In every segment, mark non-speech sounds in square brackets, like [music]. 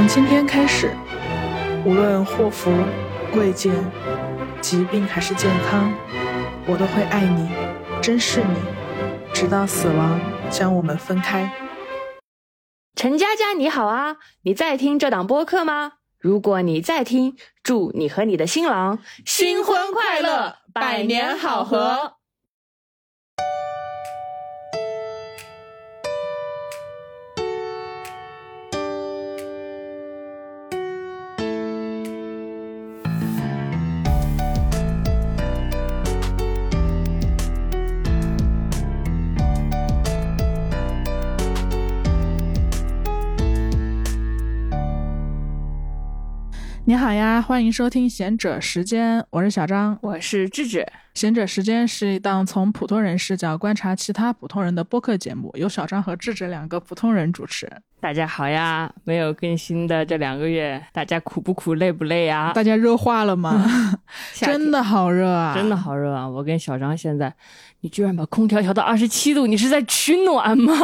从今天开始，无论祸福、贵贱、疾病还是健康，我都会爱你、珍视你，直到死亡将我们分开。陈佳佳，你好啊！你在听这档播客吗？如果你在听，祝你和你的新郎新婚快乐，百年好合。你好呀，欢迎收听贤者时间，我是小张，我是智智。贤者时间是一档从普通人视角观察其他普通人的播客节目，由小张和智智两个普通人主持。大家好呀，没有更新的这两个月，大家苦不苦，累不累啊？大家热化了吗？[laughs] 真的好热啊！真的好热啊！我跟小张现在，你居然把空调调到二十七度，你是在取暖吗？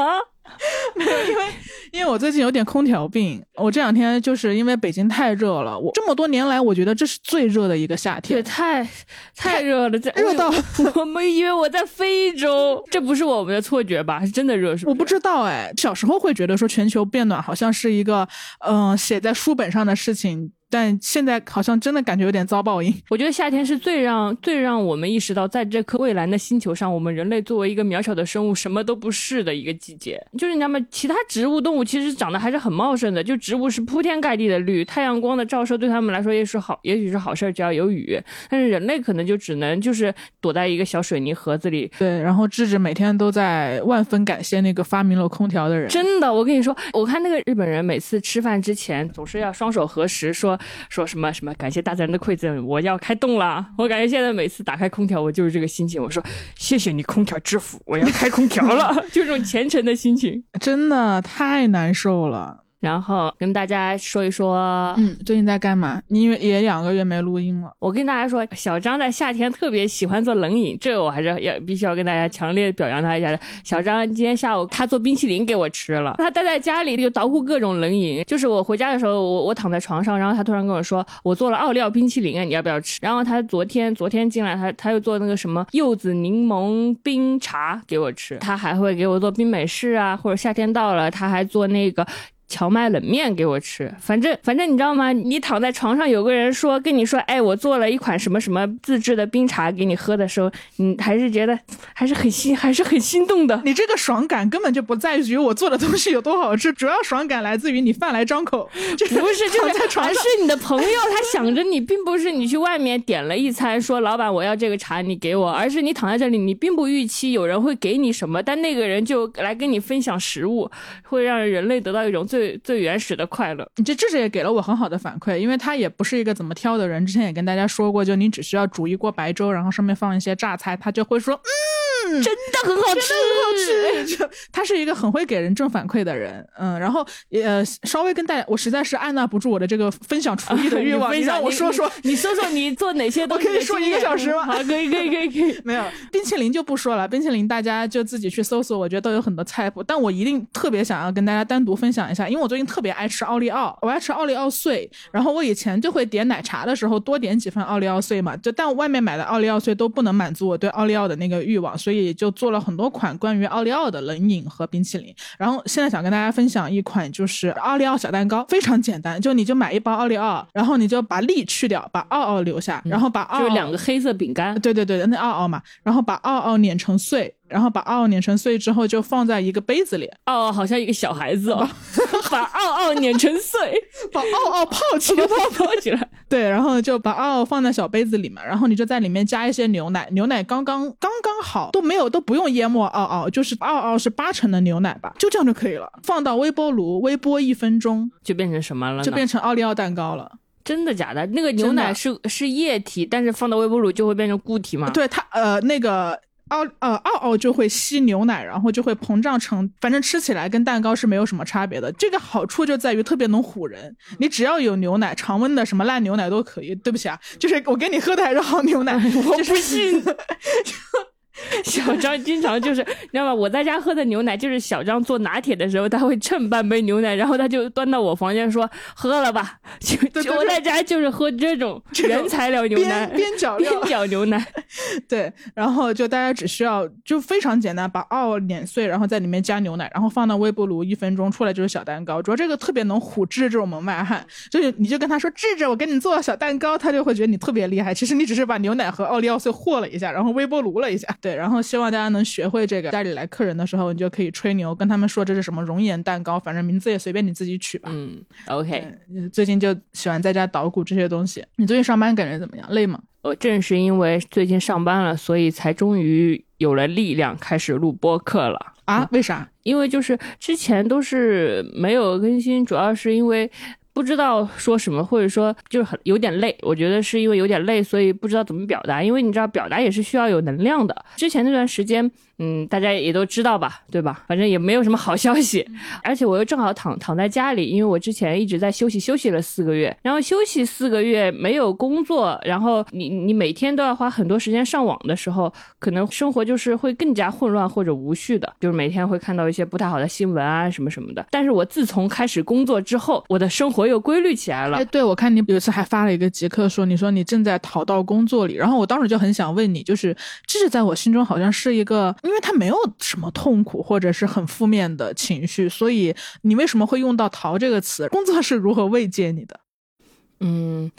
[laughs] 没有，因为因为我最近有点空调病，我这两天就是因为北京太热了，我这么多年来，我觉得这是最热的一个夏天，对，太太热了，热到我们以为我在非洲，这不是我们的错觉吧？是真的热，是我不知道哎，小时候会觉得说全球变暖好像是一个嗯写在书本上的事情。但现在好像真的感觉有点遭报应。我觉得夏天是最让最让我们意识到，在这颗蔚蓝的星球上，我们人类作为一个渺小的生物，什么都不是的一个季节。就是你知道吗？其他植物动物其实长得还是很茂盛的，就植物是铺天盖地的绿，太阳光的照射对他们来说也是好，也许是好事，只要有雨。但是人类可能就只能就是躲在一个小水泥盒子里。对，然后智智每天都在万分感谢那个发明了空调的人。真的，我跟你说，我看那个日本人每次吃饭之前总是要双手合十，说说什么。什么？感谢大自然的馈赠，我要开动了。我感觉现在每次打开空调，我就是这个心情。我说谢谢你，空调之父，我要开空调了，[laughs] 就这种虔诚的心情，真的太难受了。然后跟大家说一说，嗯，最近在干嘛？因为也两个月没录音了。我跟大家说，小张在夏天特别喜欢做冷饮，这个我还是要必须要跟大家强烈表扬他一下的。小张今天下午他做冰淇淋给我吃了，他待在家里就捣鼓各种冷饮。就是我回家的时候，我我躺在床上，然后他突然跟我说，我做了奥利奥冰淇淋，你要不要吃？然后他昨天昨天进来，他他又做那个什么柚子柠檬冰茶给我吃，他还会给我做冰美式啊，或者夏天到了，他还做那个。荞麦冷面给我吃，反正反正你知道吗？你躺在床上，有个人说跟你说，哎，我做了一款什么什么自制的冰茶给你喝的时候，你还是觉得还是很心还是很心动的。你这个爽感根本就不在于我做的东西有多好吃，主要爽感来自于你饭来张口。不是，就是还是你的朋友他想着你，并不是你去外面点了一餐，说老板我要这个茶你给我，而是你躺在这里，你并不预期有人会给你什么，但那个人就来跟你分享食物，会让人类得到一种最。最最原始的快乐，你这智智也给了我很好的反馈，因为他也不是一个怎么挑的人。之前也跟大家说过，就你只需要煮一锅白粥，然后上面放一些榨菜，他就会说，真的很好吃，很好吃。[laughs] 就他是一个很会给人正反馈的人，嗯，然后呃，稍微跟大家，我实在是按捺不住我的这个分享厨艺的欲望，你让我说说，你说说你做哪些东西？我可以说一个小时吗？[laughs] 好，可以可以可以可以。[laughs] 没有冰淇淋就不说了，冰淇淋大家就自己去搜索，我觉得都有很多菜谱，但我一定特别想要跟大家单独分享一下。因为我最近特别爱吃奥利奥，我爱吃奥利奥碎。然后我以前就会点奶茶的时候多点几份奥利奥碎嘛，就但外面买的奥利奥碎都不能满足我对奥利奥的那个欲望，所以就做了很多款关于奥利奥的冷饮和冰淇淋。然后现在想跟大家分享一款就是奥利奥小蛋糕，非常简单，就你就买一包奥利奥，然后你就把利去掉，把奥奥留下，然后把奥就两个黑色饼干，对对对，那奥奥嘛，然后把奥奥碾成碎。然后把奥奥碾成碎之后，就放在一个杯子里。奥奥好像一个小孩子哦，[laughs] 把奥奥碾成碎，[laughs] 把奥奥泡起来，泡起来。对，然后就把奥奥放在小杯子里嘛，然后你就在里面加一些牛奶，牛奶刚刚刚刚好，都没有都不用淹没奥奥，就是奥奥是八成的牛奶吧，就这样就可以了。放到微波炉微波一分钟，就变成什么了？就变成奥利奥蛋糕了。真的假的？那个牛奶是是液体，但是放到微波炉就会变成固体吗？对它，呃，那个。奥呃奥奥就会吸牛奶，然后就会膨胀成，反正吃起来跟蛋糕是没有什么差别的。这个好处就在于特别能唬人，你只要有牛奶，常温的什么烂牛奶都可以。对不起啊，就是我给你喝的还是好牛奶，[laughs] 我不信。[laughs] [laughs] 小张经常就是，你知道吗？我在家喝的牛奶，就是小张做拿铁的时候，他会称半杯牛奶，然后他就端到我房间说：“喝了吧。”就就我在家就是喝这种 [laughs] 原材料牛奶，边边角料边 [laughs] 角牛奶。对，然后就大家只需要就非常简单，把奥碾碎，然后在里面加牛奶，然后放到微波炉一分钟，出来就是小蛋糕。主要这个特别能唬智这种门外汉，就是你就跟他说智智，我给你做小蛋糕，他就会觉得你特别厉害。其实你只是把牛奶和奥利奥碎和了一下，然后微波炉了一下。对，然后希望大家能学会这个，家里来客人的时候，你就可以吹牛，跟他们说这是什么熔岩蛋糕，反正名字也随便你自己取吧。嗯，OK。最近就喜欢在家捣鼓这些东西。你最近上班感觉怎么样？累吗？我正是因为最近上班了，所以才终于有了力量开始录播客了啊？为啥？因为就是之前都是没有更新，主要是因为。不知道说什么，或者说就是很有点累。我觉得是因为有点累，所以不知道怎么表达。因为你知道，表达也是需要有能量的。之前那段时间。嗯，大家也都知道吧，对吧？反正也没有什么好消息，[laughs] 而且我又正好躺躺在家里，因为我之前一直在休息，休息了四个月，然后休息四个月没有工作，然后你你每天都要花很多时间上网的时候，可能生活就是会更加混乱或者无序的，就是每天会看到一些不太好的新闻啊什么什么的。但是我自从开始工作之后，我的生活又规律起来了。哎，对，我看你有一次还发了一个极客，说你说你正在逃到工作里，然后我当时就很想问你，就是这是在我心中好像是一个。因为他没有什么痛苦或者是很负面的情绪，所以你为什么会用到“逃”这个词？工作是如何慰藉你的？嗯，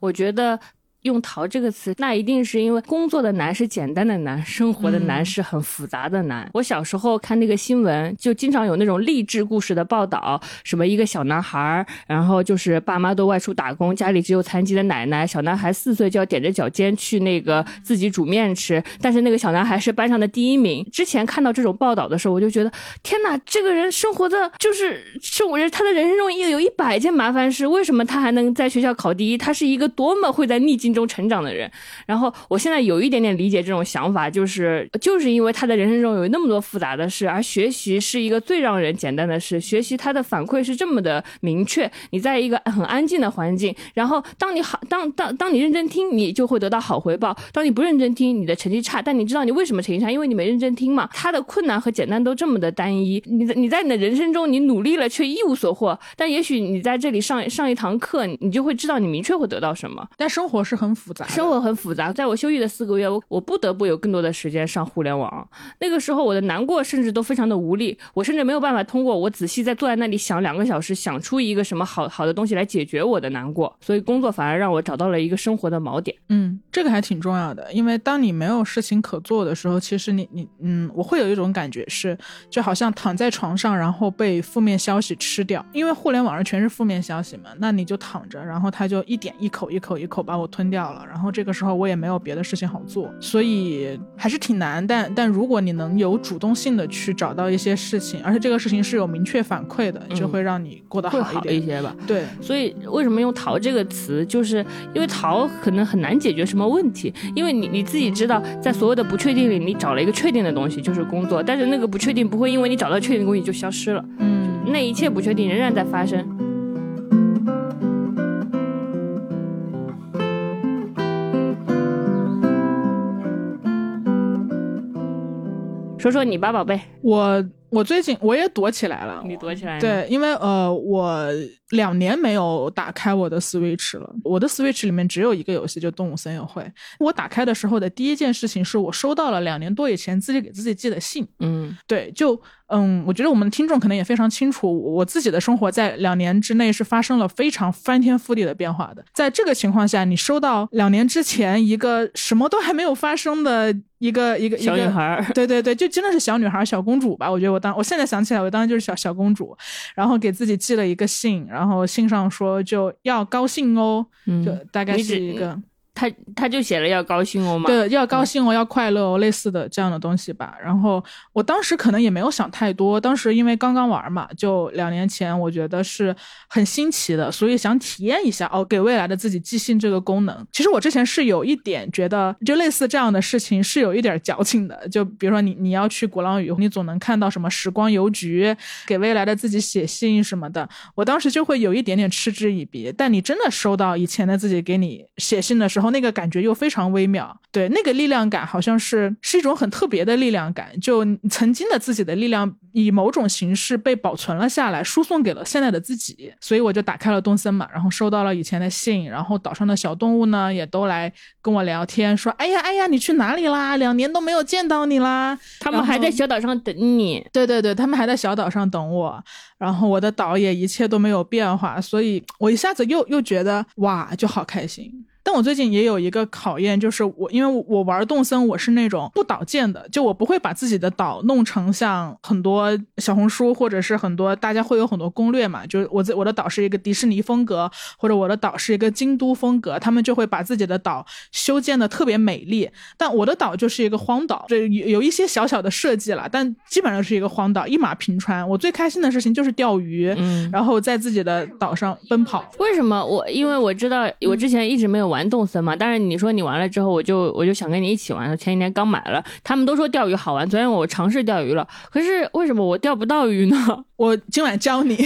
我觉得。用“逃”这个词，那一定是因为工作的难是简单的难，生活的难是很复杂的难。我小时候看那个新闻，就经常有那种励志故事的报道，什么一个小男孩，然后就是爸妈都外出打工，家里只有残疾的奶奶，小男孩四岁就要踮着脚尖去那个自己煮面吃，但是那个小男孩是班上的第一名。之前看到这种报道的时候，我就觉得天哪，这个人生活的就是是我他的人生中有有一百件麻烦事，为什么他还能在学校考第一？他是一个多么会在逆境。中成长的人，然后我现在有一点点理解这种想法，就是就是因为他的人生中有那么多复杂的事，而学习是一个最让人简单的事。学习他的反馈是这么的明确，你在一个很安静的环境，然后当你好当当当你认真听，你就会得到好回报；当你不认真听，你的成绩差。但你知道你为什么成绩差？因为你没认真听嘛。他的困难和简单都这么的单一，你在你在你的人生中你努力了却一无所获。但也许你在这里上上一堂课，你就会知道你明确会得到什么。但生活是很。复杂，生活很复杂。在我休息的四个月，我我不得不有更多的时间上互联网。那个时候，我的难过甚至都非常的无力，我甚至没有办法通过我仔细在坐在那里想两个小时，想出一个什么好好的东西来解决我的难过。所以工作反而让我找到了一个生活的锚点。嗯，这个还挺重要的，因为当你没有事情可做的时候，其实你你嗯，我会有一种感觉是，就好像躺在床上，然后被负面消息吃掉。因为互联网上全是负面消息嘛，那你就躺着，然后它就一点一口一口一口把我吞掉。了，然后这个时候我也没有别的事情好做，所以还是挺难。但但如果你能有主动性的去找到一些事情，而且这个事情是有明确反馈的，就会让你过得好一些吧。对，所以为什么用“逃”这个词，就是因为逃可能很难解决什么问题，因为你你自己知道，在所有的不确定里，你找了一个确定的东西，就是工作，但是那个不确定不会因为你找到确定的东西就消失了，嗯，那一切不确定仍然在发生。说说你吧，宝贝。我我最近我也躲起来了。你躲起来？对，因为呃，我两年没有打开我的 Switch 了。我的 Switch 里面只有一个游戏，就《动物森友会》。我打开的时候的第一件事情是我收到了两年多以前自己给自己寄的信。嗯，对，就。嗯，我觉得我们的听众可能也非常清楚，我自己的生活在两年之内是发生了非常翻天覆地的变化的。在这个情况下，你收到两年之前一个什么都还没有发生的一个一个小女孩，对对对，就真的是小女孩、小公主吧？我觉得我当我现在想起来，我当时就是小小公主，然后给自己寄了一个信，然后信上说就要高兴哦，就大概是一个。他他就写了要高兴哦嘛，对，要高兴哦，要快乐哦，类似的这样的东西吧。然后我当时可能也没有想太多，当时因为刚刚玩嘛，就两年前，我觉得是很新奇的，所以想体验一下哦，给未来的自己寄信这个功能。其实我之前是有一点觉得，就类似这样的事情是有一点矫情的。就比如说你你要去鼓浪屿，你总能看到什么时光邮局给未来的自己写信什么的，我当时就会有一点点嗤之以鼻。但你真的收到以前的自己给你写信的时候，后那个感觉又非常微妙。对，那个力量感好像是是一种很特别的力量感，就曾经的自己的力量以某种形式被保存了下来，输送给了现在的自己。所以我就打开了东森嘛，然后收到了以前的信，然后岛上的小动物呢也都来跟我聊天，说：“哎呀哎呀，你去哪里啦？两年都没有见到你啦。”他们还在小岛上等你。对对对，他们还在小岛上等我。然后我的岛也一切都没有变化，所以我一下子又又觉得哇，就好开心。但我最近也有一个考验，就是我因为我玩动森，我是那种不导建的，就我不会把自己的岛弄成像很多小红书或者是很多大家会有很多攻略嘛，就是我在我的岛是一个迪士尼风格，或者我的岛是一个京都风格，他们就会把自己的岛修建的特别美丽。但我的岛就是一个荒岛，这有有一些小小的设计了，但基本上是一个荒岛，一马平川。我最开心的事情就是钓鱼，嗯，然后在自己的岛上奔跑。为什么我？因为我知道我之前一直没有。玩动森嘛，但是你说你玩了之后，我就我就想跟你一起玩。前几天刚买了，他们都说钓鱼好玩。昨天我尝试钓鱼了，可是为什么我钓不到鱼呢？[laughs] 我今晚教你，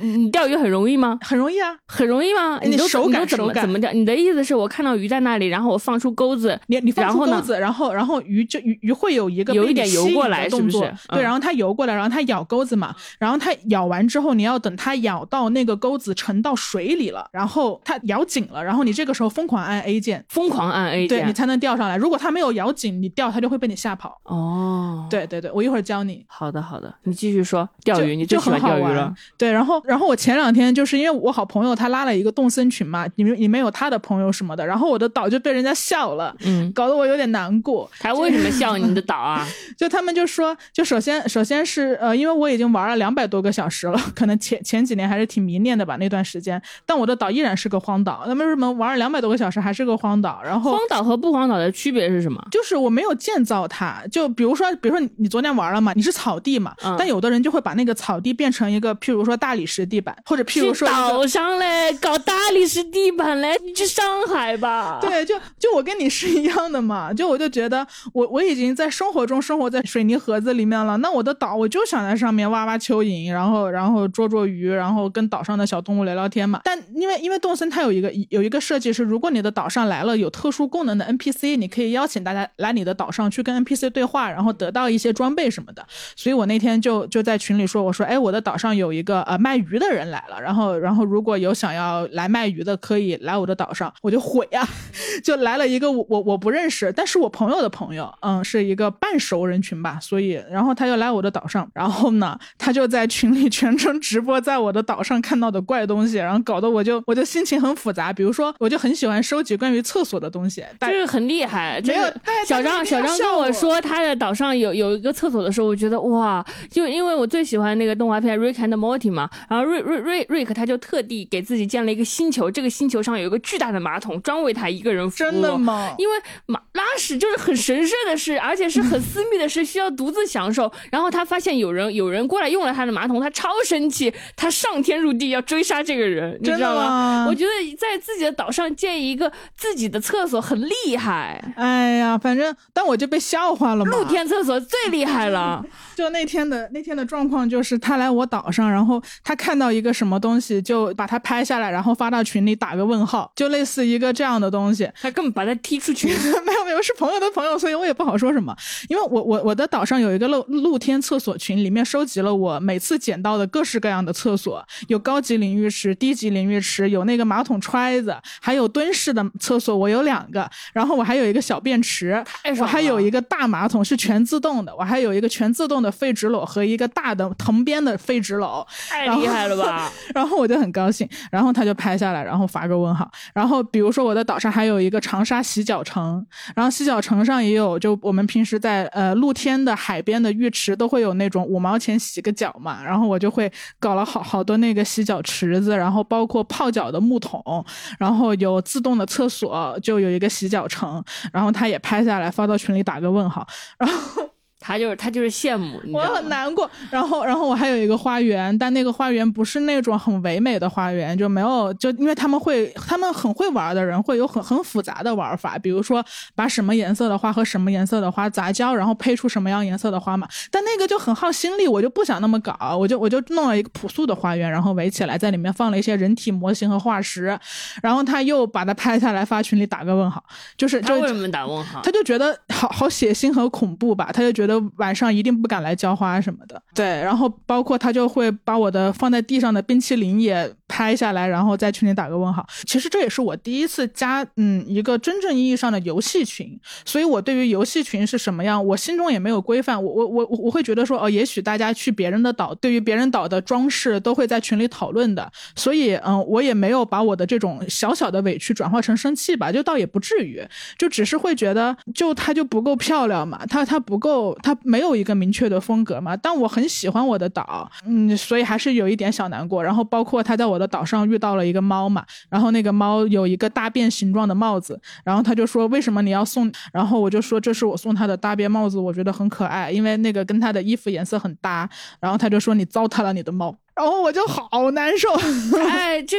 你钓鱼很容易吗？很容易啊，很容易吗？你手感怎么怎么钓？你的意思是我看到鱼在那里，然后我放出钩子，你你放出钩子，然后然后鱼就鱼鱼会有一个有一点游过来，动作，对，然后它游过来，然后它咬钩子嘛，然后它咬完之后，你要等它咬到那个钩子沉到水里了，然后它咬紧了，然后你这个时候疯狂按 A 键。疯狂按 A 键对你才能钓上来。如果它没有咬紧，你钓它就会被你吓跑。哦，对对对，我一会儿教你。好的好的，你继续说钓鱼，你就喜欢钓鱼了。对，然后然后我前两天就是因为我好朋友他拉了一个动森群嘛，里面里面有他的朋友什么的，然后我的岛就被人家笑了，嗯，搞得我有点难过。他为什么笑你的岛啊？[laughs] 就他们就说，就首先首先是呃，因为我已经玩了两百多个小时了，可能前前几年还是挺迷恋的吧那段时间，但我的岛依然是个荒岛。那为什么玩了两百多个小时还是个荒岛？然后荒岛和不荒岛的区别是什么？就是我没有建造它，就比如说，比如说你昨天玩了嘛，你是草地嘛，但有的人就会把那个草地变成一个，譬如说大理石地板，或者譬如说岛上嘞搞大理石地板嘞，你去上海吧。对，就就我跟你是一样的嘛，就我就觉得我我已经在生活中生活在水泥盒子里面了，那我的岛我就想在上面挖挖蚯蚓，然后然后捉捉鱼，然后跟岛上的小动物聊聊天嘛。但因为因为动森它有一个有一个设计是，如果你你的岛上来了。有特殊功能的 NPC，你可以邀请大家来你的岛上去跟 NPC 对话，然后得到一些装备什么的。所以我那天就就在群里说，我说，哎，我的岛上有一个呃卖鱼的人来了，然后然后如果有想要来卖鱼的，可以来我的岛上。我就毁啊，[laughs] 就来了一个我我我不认识，但是我朋友的朋友，嗯，是一个半熟人群吧。所以然后他就来我的岛上，然后呢，他就在群里全程直播在我的岛上看到的怪东西，然后搞得我就我就心情很复杂。比如说，我就很喜欢收集关于厕所。的东西，就是很厉害。没有小张，小张跟我说他的岛上有有一个厕所的时候，我觉得哇，就因为我最喜欢那个动画片《Rick and Morty》嘛，然后瑞瑞瑞瑞克他就特地给自己建了一个星球，这个星球上有一个巨大的马桶，专为他一个人服务。真的吗？因为马拉屎就是很神圣的事，而且是很私密的事，需要独自享受。然后他发现有人有人过来用了他的马桶，他超生气，他上天入地要追杀这个人，你知道吗？我觉得在自己的岛上建一个自己的。厕所很厉害，哎呀，反正但我就被笑话了嘛。露天厕所最厉害了。就那天的那天的状况就是，他来我岛上，然后他看到一个什么东西，就把它拍下来，然后发到群里打个问号，就类似一个这样的东西。他根本把他踢出去。[laughs] 没有没有，是朋友的朋友，所以我也不好说什么。因为我我我的岛上有一个露露天厕所群，里面收集了我每次捡到的各式各样的厕所，有高级淋浴池、低级淋浴池，有那个马桶揣子，还有蹲式的厕所。我有两个，然后我还有一个小便池，我还有一个大马桶是全自动的，我还有一个全自动的。废纸篓和一个大的藤编的废纸篓，太厉害了吧！[laughs] 然后我就很高兴，然后他就拍下来，然后发个问号。然后比如说我的岛上还有一个长沙洗脚城，然后洗脚城上也有，就我们平时在呃露天的海边的浴池都会有那种五毛钱洗个脚嘛，然后我就会搞了好好多那个洗脚池子，然后包括泡脚的木桶，然后有自动的厕所，就有一个洗脚城，然后他也拍下来发到群里打个问号，[laughs] 然后。他就是他就是羡慕，我很难过。然后，然后我还有一个花园，但那个花园不是那种很唯美的花园，就没有就因为他们会，他们很会玩的人会有很很复杂的玩法，比如说把什么颜色的花和什么颜色的花杂交，然后配出什么样颜色的花嘛。但那个就很耗心力，我就不想那么搞，我就我就弄了一个朴素的花园，然后围起来，在里面放了一些人体模型和化石，然后他又把它拍下来发群里打个问号，就是他为什么打问号？他就觉得好好血腥和恐怖吧，他就觉得。的晚上一定不敢来浇花什么的，对，然后包括他就会把我的放在地上的冰淇淋也拍下来，然后在群里打个问号。其实这也是我第一次加嗯一个真正意义上的游戏群，所以我对于游戏群是什么样，我心中也没有规范。我我我我会觉得说哦，也许大家去别人的岛，对于别人岛的装饰都会在群里讨论的，所以嗯，我也没有把我的这种小小的委屈转化成生气吧，就倒也不至于，就只是会觉得就它就不够漂亮嘛，它它不够。他没有一个明确的风格嘛，但我很喜欢我的岛，嗯，所以还是有一点小难过。然后包括他在我我的岛上遇到了一个猫嘛，然后那个猫有一个大便形状的帽子，然后他就说为什么你要送？然后我就说这是我送他的大便帽子，我觉得很可爱，因为那个跟他的衣服颜色很搭。然后他就说你糟蹋了你的猫，然后我就好难受，[laughs] 哎，这。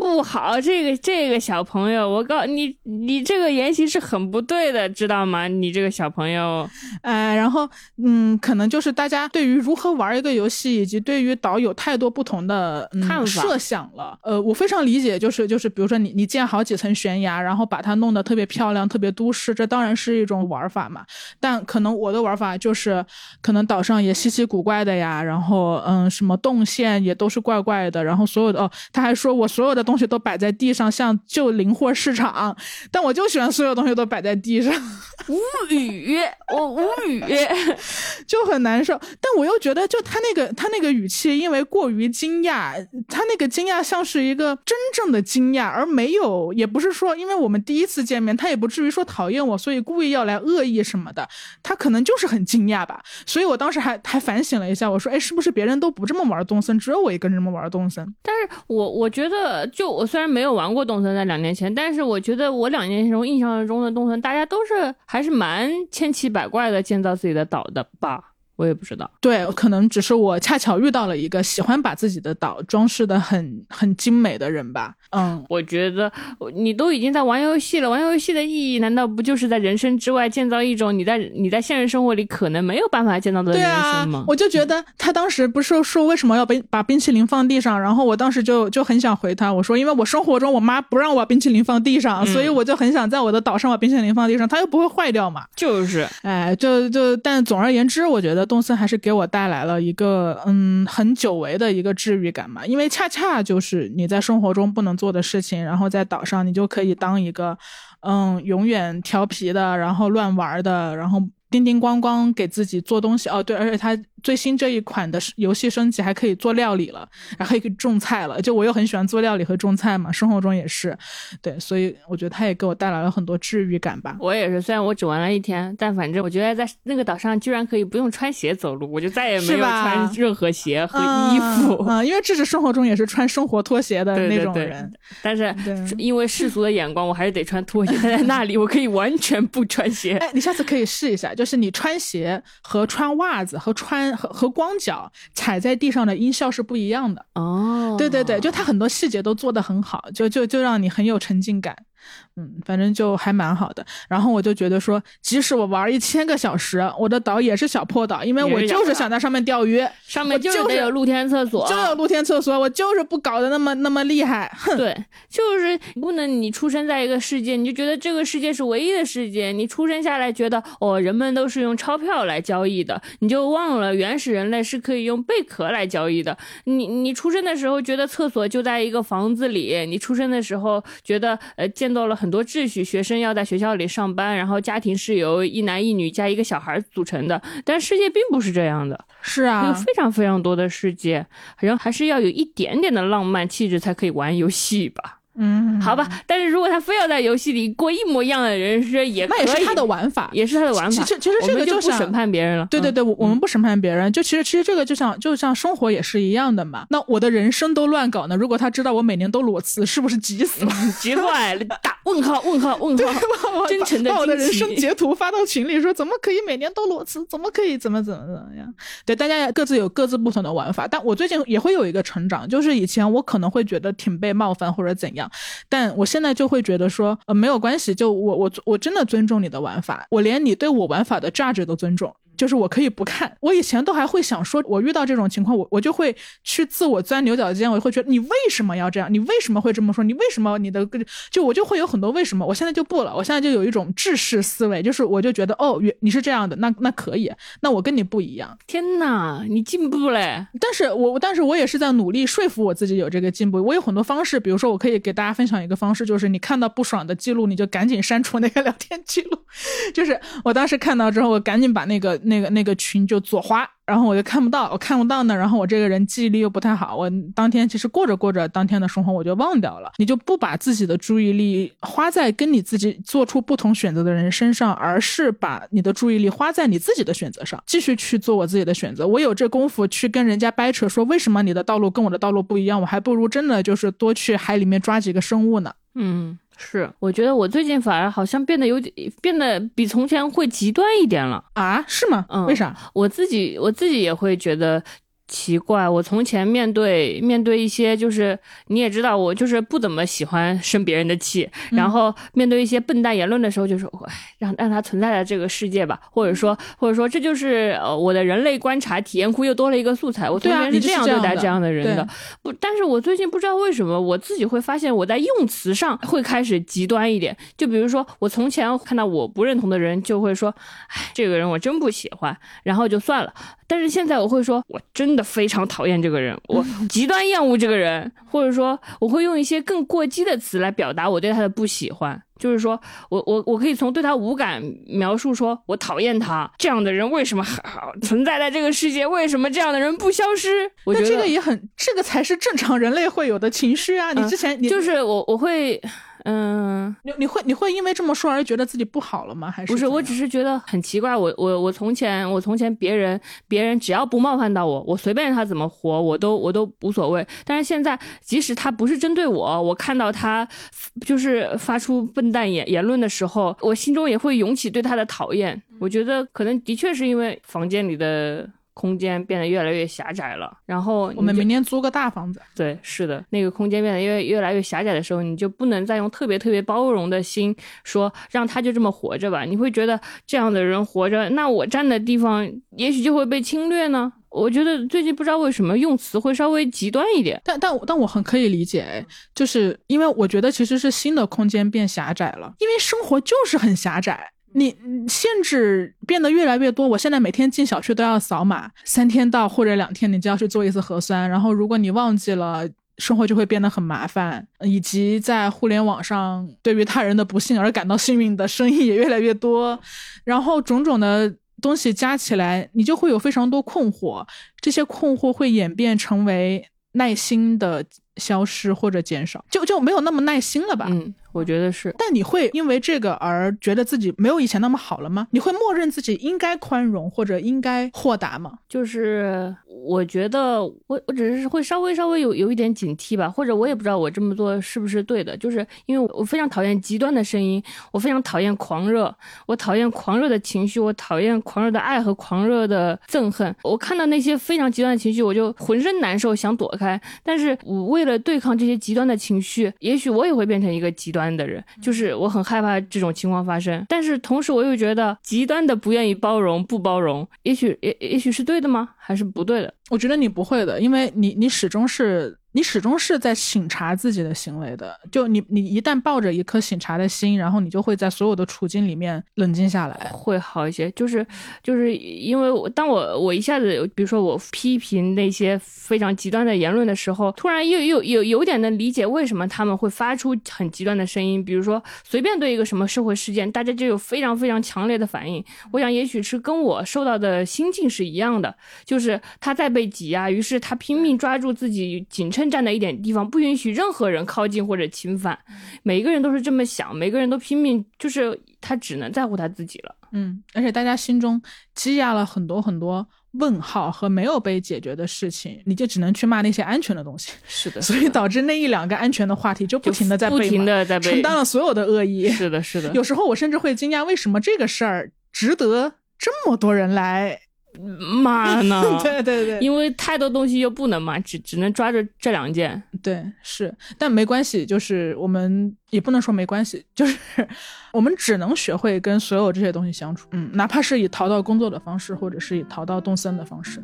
不好，这个这个小朋友，我告你，你这个言行是很不对的，知道吗？你这个小朋友，哎，然后，嗯，可能就是大家对于如何玩一个游戏，以及对于岛有太多不同的看法设想了。呃，我非常理解，就是就是，比如说你你建好几层悬崖，然后把它弄得特别漂亮、特别都市，这当然是一种玩法嘛。但可能我的玩法就是，可能岛上也稀奇古怪的呀，然后嗯，什么动线也都是怪怪的，然后所有的哦，他还说我所有的。东西都摆在地上，像旧零货市场，但我就喜欢所有东西都摆在地上，无语，我无语，[laughs] 就很难受。但我又觉得，就他那个他那个语气，因为过于惊讶，他那个惊讶像是一个真正的惊讶，而没有，也不是说因为我们第一次见面，他也不至于说讨厌我，所以故意要来恶意什么的，他可能就是很惊讶吧。所以我当时还还反省了一下，我说，哎，是不是别人都不这么玩东森，只有我一个人这么玩东森？但是我我觉得。就我虽然没有玩过动森，在两年前，但是我觉得我两年前中印象中的动森，大家都是还是蛮千奇百怪的建造自己的岛的吧。我也不知道，对，可能只是我恰巧遇到了一个喜欢把自己的岛装饰的很很精美的人吧。嗯，我觉得你都已经在玩游戏了，玩游戏的意义难道不就是在人生之外建造一种你在你在现实生活里可能没有办法见到的人生吗？我就觉得他当时不是说为什么要冰把冰淇淋放地上，然后我当时就就很想回他，我说因为我生活中我妈不让我把冰淇淋放地上，所以我就很想在我的岛上把冰淇淋放地上，它又不会坏掉嘛。就是，哎，就就但总而言之，我觉得。东森还是给我带来了一个嗯很久违的一个治愈感嘛，因为恰恰就是你在生活中不能做的事情，然后在岛上你就可以当一个嗯永远调皮的，然后乱玩的，然后叮叮咣咣给自己做东西哦，对，而且它。最新这一款的游戏升级还可以做料理了，然后可以种菜了。就我又很喜欢做料理和种菜嘛，生活中也是，对，所以我觉得它也给我带来了很多治愈感吧。我也是，虽然我只玩了一天，但反正我觉得在那个岛上居然可以不用穿鞋走路，我就再也没有穿任何鞋和衣服啊，因为这是生活中也是穿生活拖鞋的那种人。但是因为世俗的眼光，我还是得穿拖鞋。但在那里，我可以完全不穿鞋。哎，你下次可以试一下，就是你穿鞋和穿袜子和穿。和和光脚踩在地上的音效是不一样的哦，对对对，就它很多细节都做得很好，就就就让你很有沉浸感。嗯，反正就还蛮好的。然后我就觉得说，即使我玩一千个小时，我的岛也是小破岛，因为我就是想在上面钓鱼，上面就是有露天厕所，就有露天厕所，我就是不搞得那么那么厉害。哼，对，就是不能你出生在一个世界，你就觉得这个世界是唯一的世界。你出生下来觉得哦，人们都是用钞票来交易的，你就忘了原始人类是可以用贝壳来交易的。你你出生的时候觉得厕所就在一个房子里，你出生的时候觉得呃见到了很。多秩序，学生要在学校里上班，然后家庭是由一男一女加一个小孩组成的。但世界并不是这样的，是啊，有非常非常多的世界，然后还是要有一点点的浪漫气质才可以玩游戏吧。嗯，好吧。但是如果他非要在游戏里过一模一样的人生，也那也是他的玩法，也是他的玩法。其实其实这个就不审判别人了。对对对，我我们不审判别人。就其实其实这个就像就像生活也是一样的嘛。那我的人生都乱搞呢？如果他知道我每年都裸辞，是不是急死了？急坏了！打问号问号 [laughs] 问号！真诚的把我的人生截图发到群里，说怎么可以每年都裸辞？怎么可以？怎么怎么怎么样？对，大家各自有各自不同的玩法。但我最近也会有一个成长，就是以前我可能会觉得挺被冒犯或者怎样，但我现在就会觉得说，呃，没有关系，就我我我真的尊重你的玩法，我连你对我玩法的价值都尊重。就是我可以不看，我以前都还会想说，我遇到这种情况，我我就会去自我钻牛角尖，我会觉得你为什么要这样？你为什么会这么说？你为什么你的就我就会有很多为什么？我现在就不了，我现在就有一种制式思维，就是我就觉得哦，你是这样的，那那可以，那我跟你不一样。天哪，你进步嘞！但是我但是我也是在努力说服我自己有这个进步。我有很多方式，比如说我可以给大家分享一个方式，就是你看到不爽的记录，你就赶紧删除那个聊天记录。[laughs] 就是我当时看到之后，我赶紧把那个那个那个群。就左滑，然后我就看不到，我看不到呢。然后我这个人记忆力又不太好，我当天其实过着过着当天的生活，我就忘掉了。你就不把自己的注意力花在跟你自己做出不同选择的人身上，而是把你的注意力花在你自己的选择上，继续去做我自己的选择。我有这功夫去跟人家掰扯，说为什么你的道路跟我的道路不一样？我还不如真的就是多去海里面抓几个生物呢。嗯。是，我觉得我最近反而好像变得有点变得比从前会极端一点了啊？是吗？嗯，为啥？我自己我自己也会觉得。奇怪，我从前面对面对一些，就是你也知道，我就是不怎么喜欢生别人的气。然后面对一些笨蛋言论的时候，就是，哎，让让他存在在这个世界吧，或者说，或者说，这就是呃我的人类观察体验库又多了一个素材。我从前是这样对待这样的人的。不，但是我最近不知道为什么，我自己会发现我在用词上会开始极端一点。就比如说，我从前看到我不认同的人，就会说，哎，这个人我真不喜欢，然后就算了。但是现在我会说，我真的非常讨厌这个人，我 [laughs] 极端厌恶这个人，或者说我会用一些更过激的词来表达我对他的不喜欢。就是说我我我可以从对他无感描述说，我讨厌他这样的人为什么还存在在这个世界？为什么这样的人不消失？我觉得这个也很，这个才是正常人类会有的情绪啊！你之前你就是我我会。嗯，你你会你会因为这么说而觉得自己不好了吗？还是不是？我只是觉得很奇怪。我我我从前我从前别人别人只要不冒犯到我，我随便让他怎么活，我都我都无所谓。但是现在，即使他不是针对我，我看到他就是发出笨蛋言言论的时候，我心中也会涌起对他的讨厌。我觉得可能的确是因为房间里的。空间变得越来越狭窄了，然后我们明年租个大房子。对，是的，那个空间变得越越来越狭窄的时候，你就不能再用特别特别包容的心说让他就这么活着吧。你会觉得这样的人活着，那我站的地方也许就会被侵略呢。我觉得最近不知道为什么用词会稍微极端一点，但但但我很可以理解，就是因为我觉得其实是新的空间变狭窄了，因为生活就是很狭窄。你限制变得越来越多，我现在每天进小区都要扫码，三天到或者两天你就要去做一次核酸，然后如果你忘记了，生活就会变得很麻烦，以及在互联网上对于他人的不幸而感到幸运的声音也越来越多，然后种种的东西加起来，你就会有非常多困惑，这些困惑会演变成为耐心的消失或者减少，就就没有那么耐心了吧？嗯。我觉得是，但你会因为这个而觉得自己没有以前那么好了吗？你会默认自己应该宽容或者应该豁达吗？就是我觉得我我只是会稍微稍微有有一点警惕吧，或者我也不知道我这么做是不是对的。就是因为我非常讨厌极端的声音，我非常讨厌狂热，我讨厌狂热的情绪，我讨厌狂热的爱和狂热的憎恨。我看到那些非常极端的情绪，我就浑身难受，想躲开。但是我为了对抗这些极端的情绪，也许我也会变成一个极端。端的人，就是我很害怕这种情况发生，但是同时我又觉得极端的不愿意包容、不包容，也许也也许是对的吗？还是不对的？我觉得你不会的，因为你你始终是。你始终是在省察自己的行为的，就你你一旦抱着一颗省察的心，然后你就会在所有的处境里面冷静下来，会好一些。就是就是因为我当我我一下子，比如说我批评那些非常极端的言论的时候，突然又又有有点能理解为什么他们会发出很极端的声音。比如说随便对一个什么社会事件，大家就有非常非常强烈的反应。我想也许是跟我受到的心境是一样的，就是他在被挤压，于是他拼命抓住自己紧。全站在一点地方，不允许任何人靠近或者侵犯。每一个人都是这么想，每个人都拼命，就是他只能在乎他自己了。嗯，而且大家心中积压了很多很多问号和没有被解决的事情，你就只能去骂那些安全的东西。是的，[laughs] 所以导致那一两个安全的话题就不停的在被不停的在被承担了所有的恶意。是的，是的。[laughs] 有时候我甚至会惊讶，为什么这个事儿值得这么多人来骂呢？[laughs] 对对对，因为太多东西又不能骂，只只能抓着这两件。对，是，但没关系，就是我们也不能说没关系，就是 [laughs] 我们只能学会跟所有这些东西相处，嗯，哪怕是以逃到工作的方式，或者是以逃到动森的方式。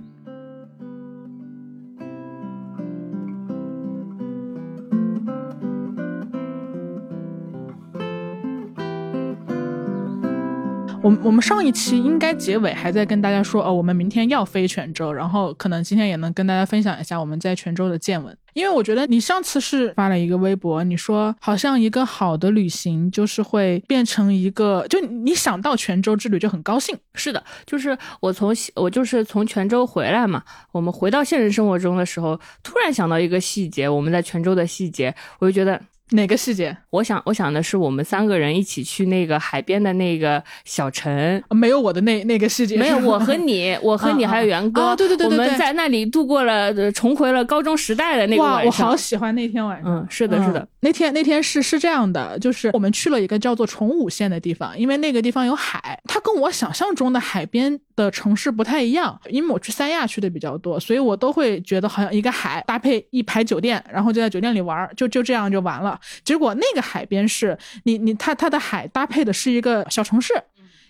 我我们上一期应该结尾还在跟大家说，哦，我们明天要飞泉州，然后可能今天也能跟大家分享一下我们在泉州的见闻。因为我觉得你上次是发了一个微博，你说好像一个好的旅行就是会变成一个，就你想到泉州之旅就很高兴。是的，就是我从我就是从泉州回来嘛，我们回到现实生活中的时候，突然想到一个细节，我们在泉州的细节，我就觉得。哪个细节？我想，我想的是我们三个人一起去那个海边的那个小城，没有我的那那个细节，没有我和你，我和你 [laughs] 还有袁哥，对对对对，我们在那里度过了，重回了高中时代的那个晚上。哇，我好喜欢那天晚上。嗯，是的，是的，那天那天是是这样的，就是我们去了一个叫做崇武县的地方，因为那个地方有海，它跟我想象中的海边的城市不太一样。因为我去三亚去的比较多，所以我都会觉得好像一个海搭配一排酒店，然后就在酒店里玩，就就这样就完了。结果那个海边是你你它它的海搭配的是一个小城市。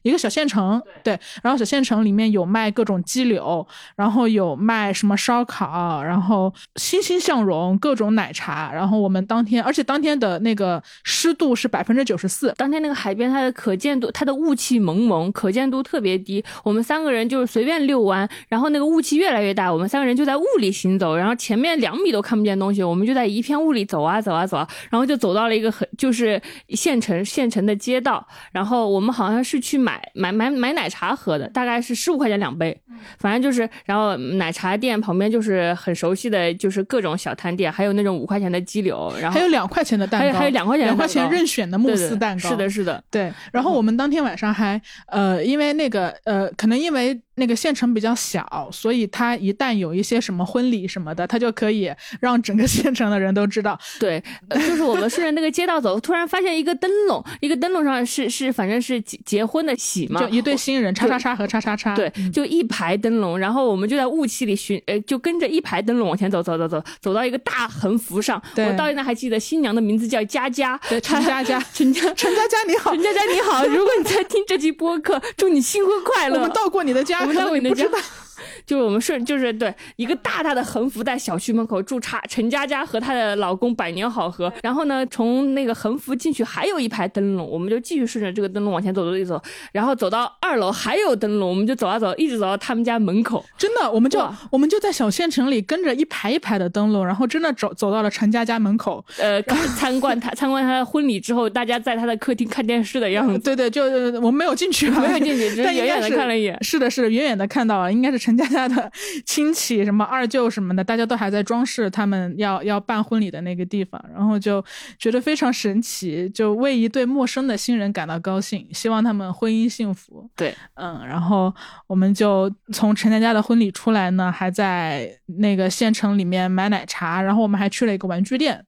一个小县城，对，然后小县城里面有卖各种鸡柳，然后有卖什么烧烤，然后欣欣向荣，各种奶茶。然后我们当天，而且当天的那个湿度是百分之九十四，当天那个海边它的可见度，它的雾气蒙蒙，可见度特别低。我们三个人就是随便遛弯，然后那个雾气越来越大，我们三个人就在雾里行走，然后前面两米都看不见东西，我们就在一片雾里走啊走啊走啊，然后就走到了一个很就是县城县城的街道，然后我们好像是去买。买买买奶茶喝的，大概是十五块钱两杯，反正就是，然后奶茶店旁边就是很熟悉的就是各种小摊店，还有那种五块钱的鸡柳，然后还有两块钱的蛋糕，还有还有两块钱两块钱任选的慕斯蛋糕，是的，是的，对。然后我们当天晚上还呃，因为那个呃，可能因为。那个县城比较小，所以他一旦有一些什么婚礼什么的，他就可以让整个县城的人都知道。对，就是我们顺着那个街道走，突然发现一个灯笼，一个灯笼上是是反正是结结婚的喜嘛，就一对新人叉叉叉和叉叉叉。对，就一排灯笼，然后我们就在雾气里寻，呃，就跟着一排灯笼往前走，走走走，走到一个大横幅上。我到现在还记得新娘的名字叫佳佳，对陈佳佳，陈佳陈佳佳你好，陈佳佳你好，如果你在听这期播客，祝你新婚快乐。我们到过你的家。我们到你的家。就是我们顺，就是对一个大大的横幅在小区门口，驻插陈佳佳和她的老公百年好合。然后呢，从那个横幅进去还有一排灯笼，我们就继续顺着这个灯笼往前走走走，然后走到二楼还有灯笼，我们就走啊走，一直走到他们家门口。真的，我们就我们就在小县城里跟着一排一排的灯笼，然后真的走走到了陈佳佳门口，呃，参观他参观他的婚礼之后，大家在他的客厅看电视的样子。对对，就我们没有进去，没有进去，只是远远的看了一眼。是的，是的，远远的看到了，应该是陈佳佳。他的亲戚什么二舅什么的，大家都还在装饰他们要要办婚礼的那个地方，然后就觉得非常神奇，就为一对陌生的新人感到高兴，希望他们婚姻幸福。对，嗯，然后我们就从陈家家的婚礼出来呢，还在那个县城里面买奶茶，然后我们还去了一个玩具店。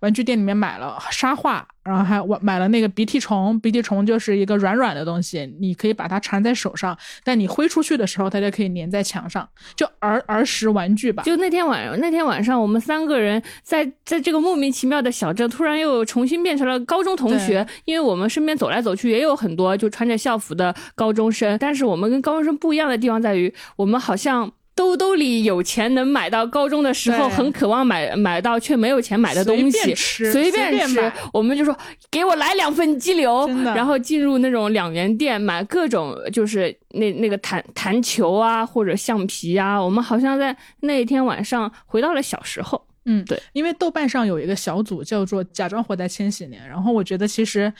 玩具店里面买了沙画，然后还我买了那个鼻涕虫。鼻涕虫就是一个软软的东西，你可以把它缠在手上，但你挥出去的时候，它就可以粘在墙上，就儿儿时玩具吧。就那天晚上，那天晚上我们三个人在在这个莫名其妙的小镇，突然又重新变成了高中同学。因为我们身边走来走去也有很多就穿着校服的高中生，但是我们跟高中生不一样的地方在于，我们好像。兜兜里有钱能买到高中的时候很渴望买买到却没有钱买的东西，随便吃，我们就说给我来两份鸡柳，然后进入那种两元店买各种就是那那个弹弹球啊或者橡皮啊，我们好像在那一天晚上回到了小时候。嗯，对，因为豆瓣上有一个小组叫做“假装活在千禧年”，然后我觉得其实。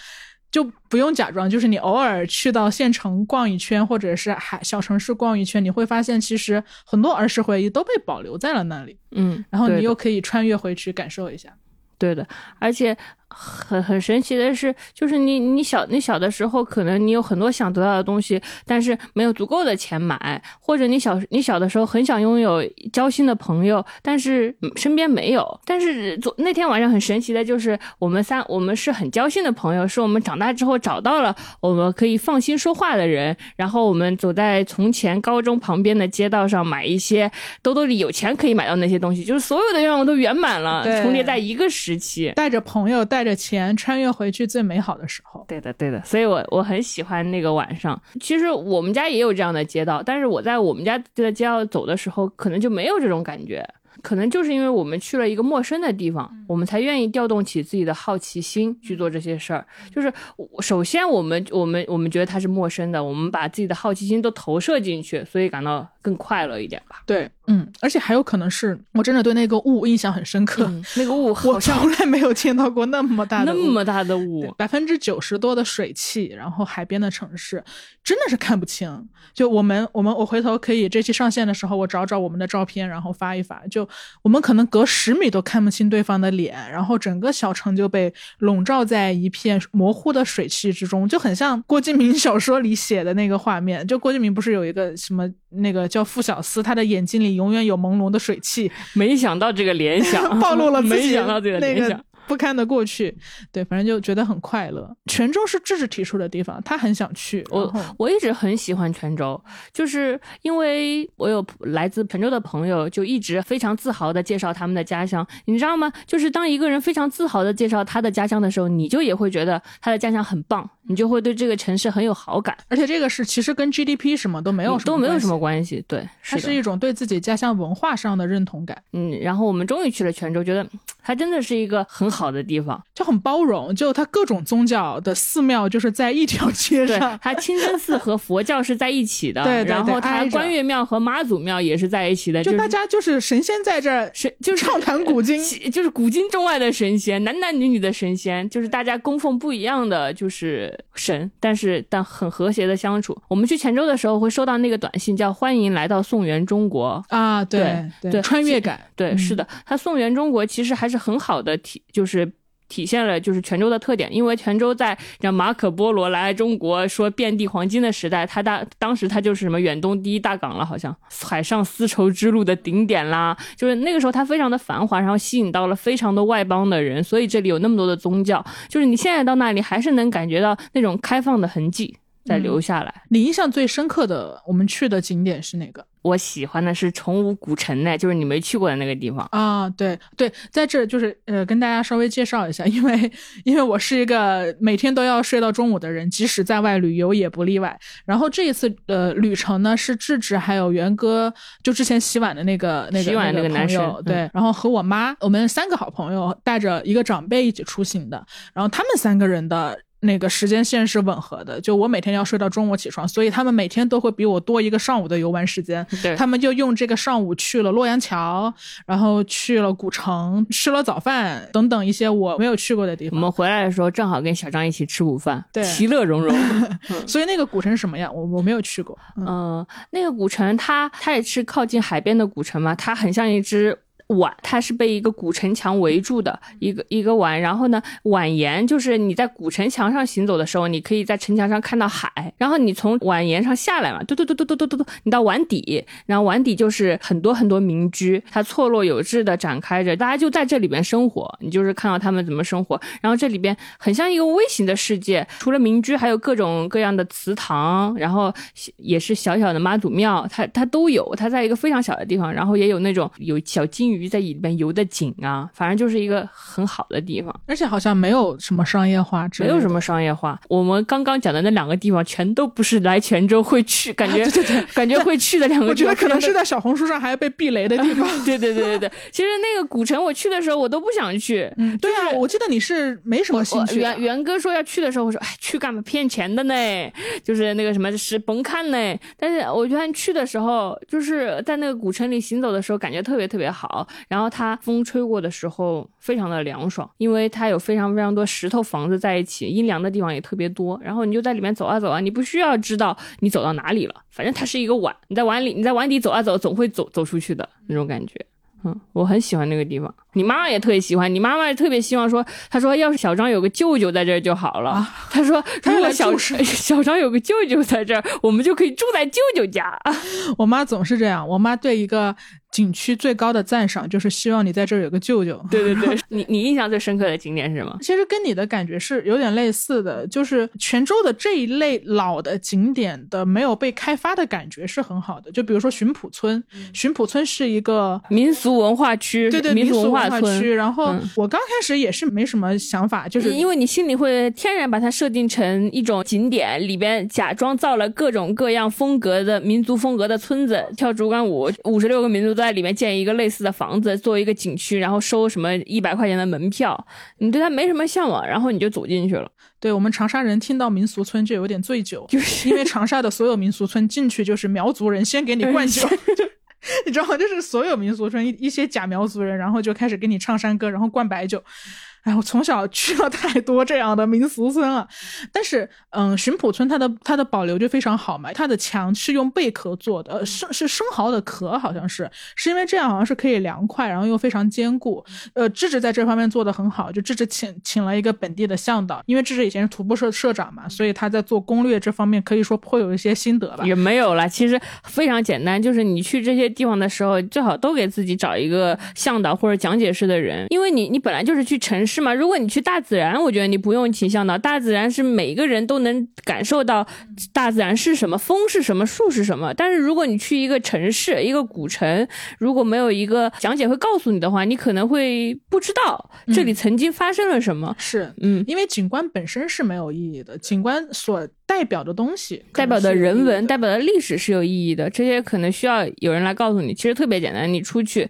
就不用假装，就是你偶尔去到县城逛一圈，或者是海小城市逛一圈，你会发现其实很多儿时回忆都被保留在了那里。嗯，然后你又可以穿越回去感受一下。对的，而且很很神奇的是，就是你你小你小的时候，可能你有很多想得到的东西，但是没有足够的钱买，或者你小你小的时候很想拥有交心的朋友，但是嗯身边没有。但是昨那天晚上很神奇的就是，我们三我们是很交心的朋友，是我们长大之后找到了我们可以放心说话的人，然后我们走在从前高中旁边的街道上，买一些兜兜里有钱可以买到那些东西，就是所有的愿望都圆满了，重叠在一个时期。带着朋友，带着钱，穿越回去最美好的时候。对的，对的，所以我我很喜欢那个晚上。其实我们家也有这样的街道，但是我在我们家的街道走的时候，可能就没有这种感觉。可能就是因为我们去了一个陌生的地方，我们才愿意调动起自己的好奇心去做这些事儿。就是我首先我们我们我们觉得它是陌生的，我们把自己的好奇心都投射进去，所以感到更快乐一点吧。对，嗯，而且还有可能是我真的对那个雾印象很深刻，嗯，那个雾我好像从来没有见到过那么大的那么大的雾，百分之九十多的水汽，然后海边的城市真的是看不清。就我们我们我回头可以这期上线的时候，我找找我们的照片，然后发一发。就我们可能隔十米都看不清对方的脸，然后整个小城就被笼罩在一片模糊的水汽之中，就很像郭敬明小说里写的那个画面。就郭敬明不是有一个什么那个叫傅小司，他的眼睛里永远有朦胧的水汽，[laughs] 没想到这个联想，[laughs] 暴露了自己没想到这个那联想个。不堪的过去，对，反正就觉得很快乐。泉州是智智提出的地方，他很想去。我我一直很喜欢泉州，就是因为我有来自泉州的朋友，就一直非常自豪的介绍他们的家乡，你知道吗？就是当一个人非常自豪的介绍他的家乡的时候，你就也会觉得他的家乡很棒，你就会对这个城市很有好感，而且这个是其实跟 GDP 什么都没有什么都没有什么，关系。对，它是一种对自己家乡文化上的认同感，嗯，然后我们终于去了泉州，觉得嗯它真的是一个很好的地方。就很包容。就它各种宗教的寺庙就是在一条街上，，它清真寺和佛教是在一起的，[laughs] 对对对然后它关岳庙和妈祖庙也是在一起的，就大家就是神仙在这儿神就是畅谈古今。[laughs] 其就是古今中外的神仙，男男女女的神仙，就是大家供奉不一样的就是神，但是但很和谐的相处。我们去泉州的时候会收到那个短信，叫“欢迎来到宋元中国”。啊，对对穿越感，对，嗯是的，它宋元中国其实还是很好的体，就是。体现了就是泉州的特点，因为泉州在让马可波罗来中国说遍地黄金的时代，他当当时他就是什么远东第一大港了，好像海上丝绸之路的顶点啦，就是那个时候它非常的繁华，然后吸引到了非常多外邦的人，所以这里有那么多的宗教，就是你现在到那里还是能感觉到那种开放的痕迹在留下来。你印象最深刻的我们去的景点是哪个？我喜欢的是崇武古城呢，就是你没去过的那个地方。啊，对对，在这就是呃，跟大家稍微介绍一下，因为因为我是一个每天都要睡到中午的人，即使在外旅游也不例外。然后这一次呃旅程呢，是智智还有元哥，就之前洗碗的那个那个洗碗那那个男生对，然后和我妈，我们三个好朋友带着一个长辈一起出行的，然后他们三个人的。那个时间线是吻合的，就我每天要睡到中午起床，所以他们每天都会比我多一个上午的游玩时间。对，他们就用这个上午去了洛阳桥，然后去了古城，吃了早饭等等一些我没有去过的地方。我们回来的时候正好跟小张一起吃午饭，对其乐融融。[laughs] [laughs] 所以那个古城是什么样？我我没有去过。嗯嗯，那个古城它它也是靠近海边的古城嘛，它很像一只。碗，它是被一个古城墙围住的一个一个碗，然后呢，碗沿就是你在古城墙上行走的时候，你可以在城墙上看到海，然后你从碗沿上下来嘛，嘟嘟嘟嘟嘟嘟嘟嘟，你到碗底，然后碗底就是很多很多民居，它错落有致的展开着，大家就在这里边生活，你就是看到他们怎么生活，然后这里边很像一个微型的世界，除了民居，还有各种各样的祠堂，然后也是小小的妈祖庙，它它都有，它在一个非常小的地方，然后也有那种有小金鱼在里边游的紧啊，反正就是一个很好的地方，而且好像没有什么商业化没有什么商业化。我们刚刚讲的那两个地方，全都不是来泉州会去，感觉 [laughs] 对对对感觉会去的两个我觉得可能是在小红书上还被避雷的地方。[laughs] 对对对对对。其实那个古城我去的时候，我都不想去。嗯，对啊，我记得你是没什么兴趣的。元元哥说要去的时候，我说哎去干嘛骗钱的呢？就是那个什么是甭看呢。但是我觉得去的时候，就是在那个古城里行走的时候，感觉特别特别好。然后它风吹过的时候非常的凉爽，因为它有非常非常多石头房子在一起，阴凉的地方也特别多。然后你就在里面走啊走啊，你不需要知道你走到哪里了，反正它是一个碗，你在碗里，你在碗底走啊走，总会走走出去的那种感觉。嗯，我很喜欢那个地方。你妈妈也特别喜欢，你妈妈也特别希望说，她说要是小张有个舅舅在这儿就好了。啊她说她如果小 [laughs] 小张有个舅舅在这儿，我们就可以住在舅舅家。[laughs] 我妈总是这样，我妈对一个景区最高的赞赏就是希望你在这儿有个舅舅。对对对，[laughs] 你你印象最深刻的景点是什么？其实跟你的感觉是有点类似的，就是泉州的这一类老的景点的没有被开发的感觉是很好的。就比如说巡捕村，巡捕村是一个民俗文化区，对对民俗文化村。区。然后嗯我刚开始也是没什么想法，就是因为你心里会天然把它设定成一种景点，里边假装造了各种各样风格的民族风格的村子，跳竹竿舞，五十六个民族都在里面建一个类似的房子，做一个景区，然后收什么一百块钱的门票，你对它没什么向往，然后你就走进去了。对我们长沙人听到民俗村就有点醉酒，[laughs] 就是因为长沙的所有民俗村进去就是苗族人先给你灌酒，[laughs] [laughs] 你知道吗？就是所有民俗村一一些假苗族人，然后就开始给你唱山歌，然后灌白酒。哎，我从小去了太多这样的民俗村了，但是，嗯，巡捕村它的它的保留就非常好嘛，它的墙是用贝壳做的，呃生是生蚝的壳，好像是，是因为这样好像是可以凉快，然后又非常坚固。呃，智智在这方面做的很好，就智智请请了一个本地的向导，因为智智以前是徒步社社长嘛，所以他在做攻略这方面可以说颇有一些心得吧。也没有啦，其实非常简单，就是你去这些地方的时候，最好都给自己找一个向导或者讲解式的人，因为你你本来就是去城市嘛。如果你去大自然，我觉得你不用请向导，大自然是每一个人都能感受到大自然是什么，风是什么，树是什么。但是如果你去一个城市，一个古城，如果没有一个讲解会告诉你的话，你可能会不知道这里曾经发生了什么。是，嗯，因为景观本身是没有意义的，景观所代表的东西，代表的人文、代表表的历史是有意义的，这些可能需要有人来告诉你。其实特别简单，你出去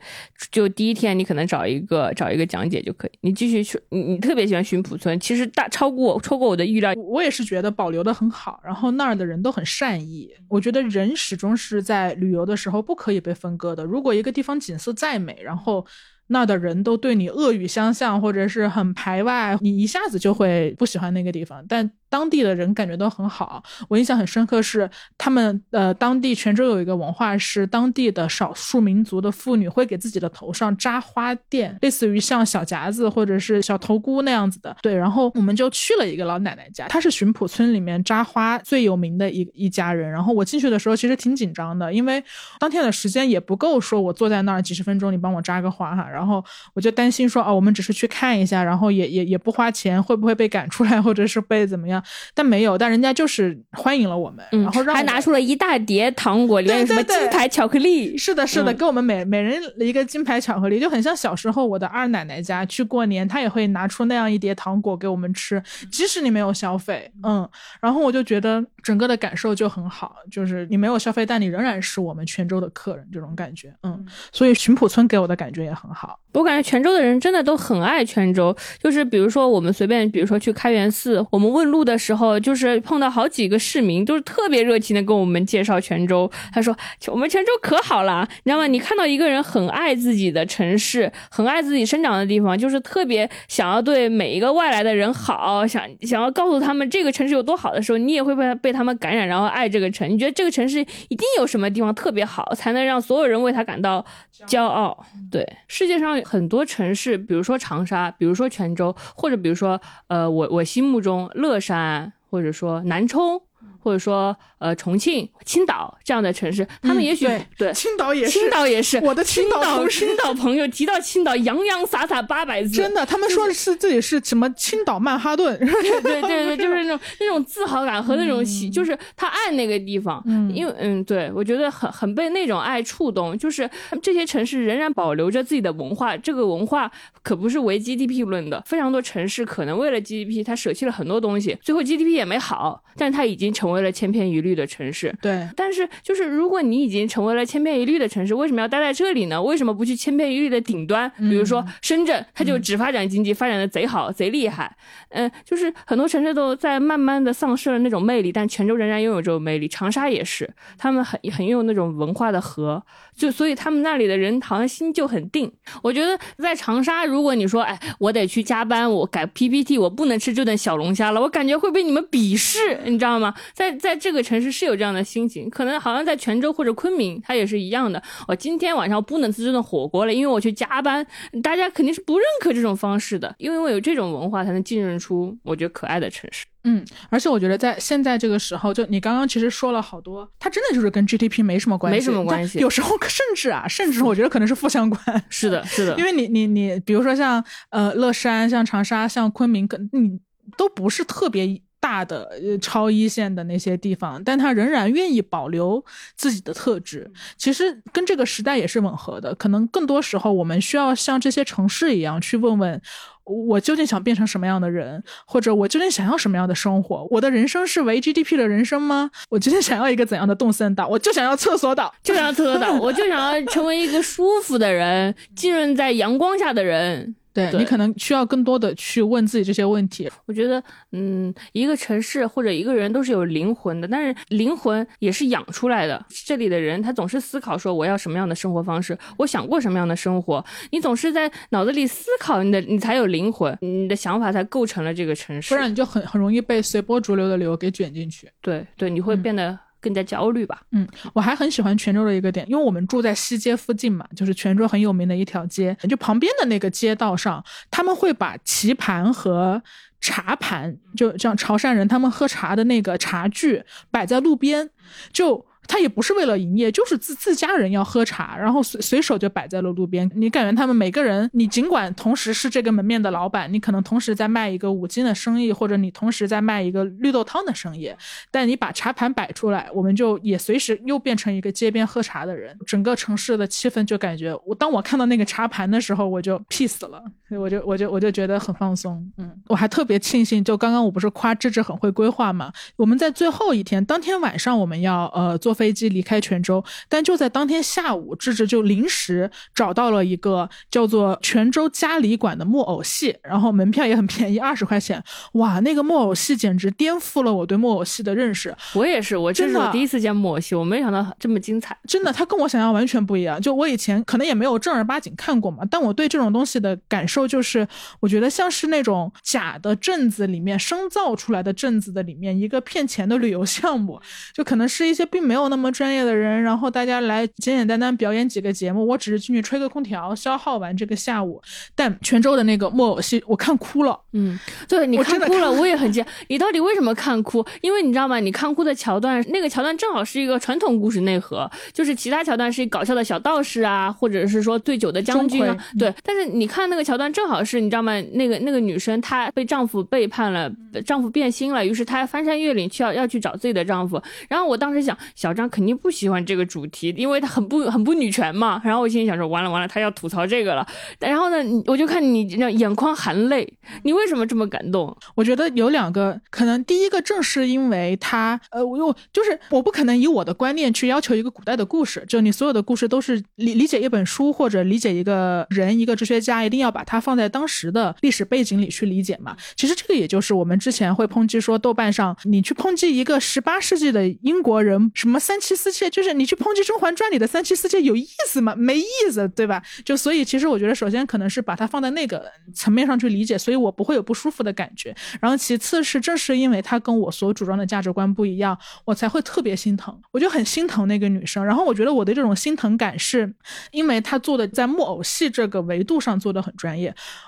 就第一天，你可能找一个找一个讲解就可以。你继续去，你你特别喜欢巡捕村，其实大超过超过我的预料。我也是觉得保留的很好，然后那儿的人都很善意。我觉得人始终是在旅游的时候不可以被分割的。如果一个地方景色再美，然后那儿的人都对你恶语相向，或者是很排外，你一下子就会不喜欢那个地方。但当地的人感觉都很好。我印象很深刻是，他们呃，当地泉州有一个文化是，当地的少数民族的妇女会给自己的头上扎花钿，类似于像小夹子或者是小头箍那样子的。对，然后我们就去了一个老奶奶家，她是巡捕村里面扎花最有名的一一家人。然后我进去的时候其实挺紧张的，因为当天的时间也不够，说我坐在那儿几十分钟，你帮我扎个花哈。然后我就担心说，哦，我们只是去看一下，然后也也也不花钱，会不会被赶出来，或者是被怎么样？但没有，但人家就是欢迎了我们，嗯然后让还拿出了一大叠糖果，里面有什么金牌巧克力。是的，是的，嗯给我们每每人一个金牌巧克力，就很像小时候我的二奶奶家去过年，她也会拿出那样一叠糖果给我们吃，即使你没有消费，嗯，然后我就觉得整个的感受就很好，就是你没有消费，但你仍然是我们泉州的客人这种感觉，嗯，所以巡捕村给我的感觉也很好，好。我感觉泉州的人真的都很爱泉州，就是比如说我们随便，比如说去开元寺，我们问路的时候，就是碰到好几个市民，都是特别热情的跟我们介绍泉州。他说我们泉州可好了，你知道吗？你看到一个人很爱自己的城市，很爱自己生长的地方，就是特别想要对每一个外来的人好，想想要告诉他们这个城市有多好的时候，你也会被被他们感染，然后爱这个城。你觉得这个城市一定有什么地方特别好，才能让所有人为他感到骄傲？对，世界上很多城市，比如说长沙，比如说泉州，或者比如说呃，我我心目中乐山，或者说南充，或者说呃重庆、青岛这样的城市，他们也许、对对。青岛也是，青岛也是，我的青青岛青岛朋友提到青岛，洋洋洒洒八百字，真的，他们说的是自己是什么青岛曼哈顿，对对 [laughs] 对，就是那种那种自豪感和那种喜，就是他爱那个地方，嗯因为嗯，对我觉得很很被那种爱触动，就是这些城市仍然保留着自己的文化，这个文化可不是为 GDP 论的，非常多城市可能为了 GDP，他舍弃了很多东西，最后 GDP 也没好，但是它已经成为成为了千篇一律的城市。对，但是就是如果你已经成为了千篇一律的城市，为什么要待在这里呢？为什么不去千篇一律的顶端？比如说深圳，它就只发展经济，发展的贼好，贼厉害。嗯，就是很多城市都在慢慢的丧失了那种魅力，但泉州仍然拥有这种魅力。长沙也是，他们很很有那种文化的核，就所以他们那里的人好像心就很定。我觉得在长沙，如果你说，哎，我得去加班，我改 PPT，我不能吃这顿小龙虾了，我感觉会被你们鄙视，你知道吗？在在在这个城市是有这样的心情，可能好像在泉州或者昆明，它也是一样的。我今天晚上不能吃这顿火锅了，因为我去加班，大家肯定是不认可这种方式的，因为我有这种文化，才能浸润出我觉得可爱的城市。嗯，而且我觉得在现在这个时候，就你刚刚其实说了好多，它真的就是跟 GDP 没什么关系，没什么关系。有时候甚至啊，甚至我觉得可能是负相关。[laughs] 是的，是的。因为你你你，比如说像呃乐山、像长沙、像昆明，跟你都不是特别大的呃超一线的那些地方，但他仍然愿意保留自己的特质。其实跟这个时代也是吻合的。可能更多时候，我们需要像这些城市一样去问问。我究竟想变成什么样的人，或者我究竟想要什么样的生活？我的人生是为 GDP 的人生吗？我究竟想要一个怎样的动森岛？我就想要厕所岛，就想要厕所岛，我就想要成为一个舒服的人，浸润在阳光下的人。对你可能需要更多的去问自己这些问题。我觉得，嗯，一个城市或者一个人都是有灵魂的，但是灵魂也是养出来的。这里的人他总是思考说我要什么样的生活方式，我想过什么样的生活。你总是在脑子里思考，你的你才有灵魂，你的想法才构成了这个城市。不然你就很很容易被随波逐流的流给卷进去。对对，你会变得。更加焦虑吧。嗯，我还很喜欢泉州的一个点，因为我们住在西街附近嘛，就是泉州很有名的一条街，就旁边的那个街道上，他们会把棋盘和茶盘，就像潮汕人他们喝茶的那个茶具摆在路边，就。他也不是为了营业，就是自自家人要喝茶，然后随随手就摆在了路边。你感觉他们每个人，你尽管同时是这个门面的老板，你可能同时在卖一个五金的生意，或者你同时在卖一个绿豆汤的生意，但你把茶盘摆出来，我们就也随时又变成一个街边喝茶的人。整个城市的气氛就感觉，我当我看到那个茶盘的时候，我就 peace 了，我就我就我就觉得很放松。嗯，我还特别庆幸，就刚刚我不是夸芝芝很会规划嘛？我们在最后一天当天晚上，我们要呃。坐飞机离开泉州，但就在当天下午，智智就临时找到了一个叫做泉州嘉里馆的木偶戏，然后门票也很便宜，二十块钱。哇，那个木偶戏简直颠覆了我对木偶戏的认识。我也是，我这是我第一次见木偶戏，我没想到这么精彩。真的，它跟我想象完全不一样。就我以前可能也没有正儿八经看过嘛，但我对这种东西的感受就是，我觉得像是那种假的镇子里面生造出来的镇子的里面一个骗钱的旅游项目，就可能是一些并没有。那么专业的人，然后大家来简简单单表演几个节目，我只是进去吹个空调，消耗完这个下午。但泉州的那个木偶戏，我看哭了。嗯，对你看哭了，我也很惊。你到底为什么看哭？因为你知道吗？你看哭的桥段，那个桥段正好是一个传统故事内核，就是其他桥段是搞笑的小道士啊，或者是说醉酒的将军啊。对，但是你看那个桥段，正好是你知道吗？那个那个女生她被丈夫背叛了，丈夫变心了，于是她翻山越岭去要要去找自己的丈夫。然后我当时想，小。张肯定不喜欢这个主题，因为她很不很不女权嘛。然后我心里想说，完了完了，她要吐槽这个了。然后呢，我就看你那眼眶含泪，你为什么这么感动？我觉得有两个可能，第一个正是因为她，呃，我又就是我不可能以我的观念去要求一个古代的故事，就你所有的故事都是理理解一本书或者理解一个人一个哲学家，一定要把它放在当时的历史背景里去理解嘛。其实这个也就是我们之前会抨击说，豆瓣上你去抨击一个十八世纪的英国人什么。三妻四妾，就是你去抨击《甄嬛传》里的三妻四妾有意思吗？没意思，对吧？就所以，其实我觉得，首先可能是把它放在那个层面上去理解，所以我不会有不舒服的感觉。然后其次是，正是因为他跟我所主张的价值观不一样，我才会特别心疼。我就很心疼那个女生。然后我觉得我的这种心疼感，是因为她做的在木偶戏这个维度上做的很专业。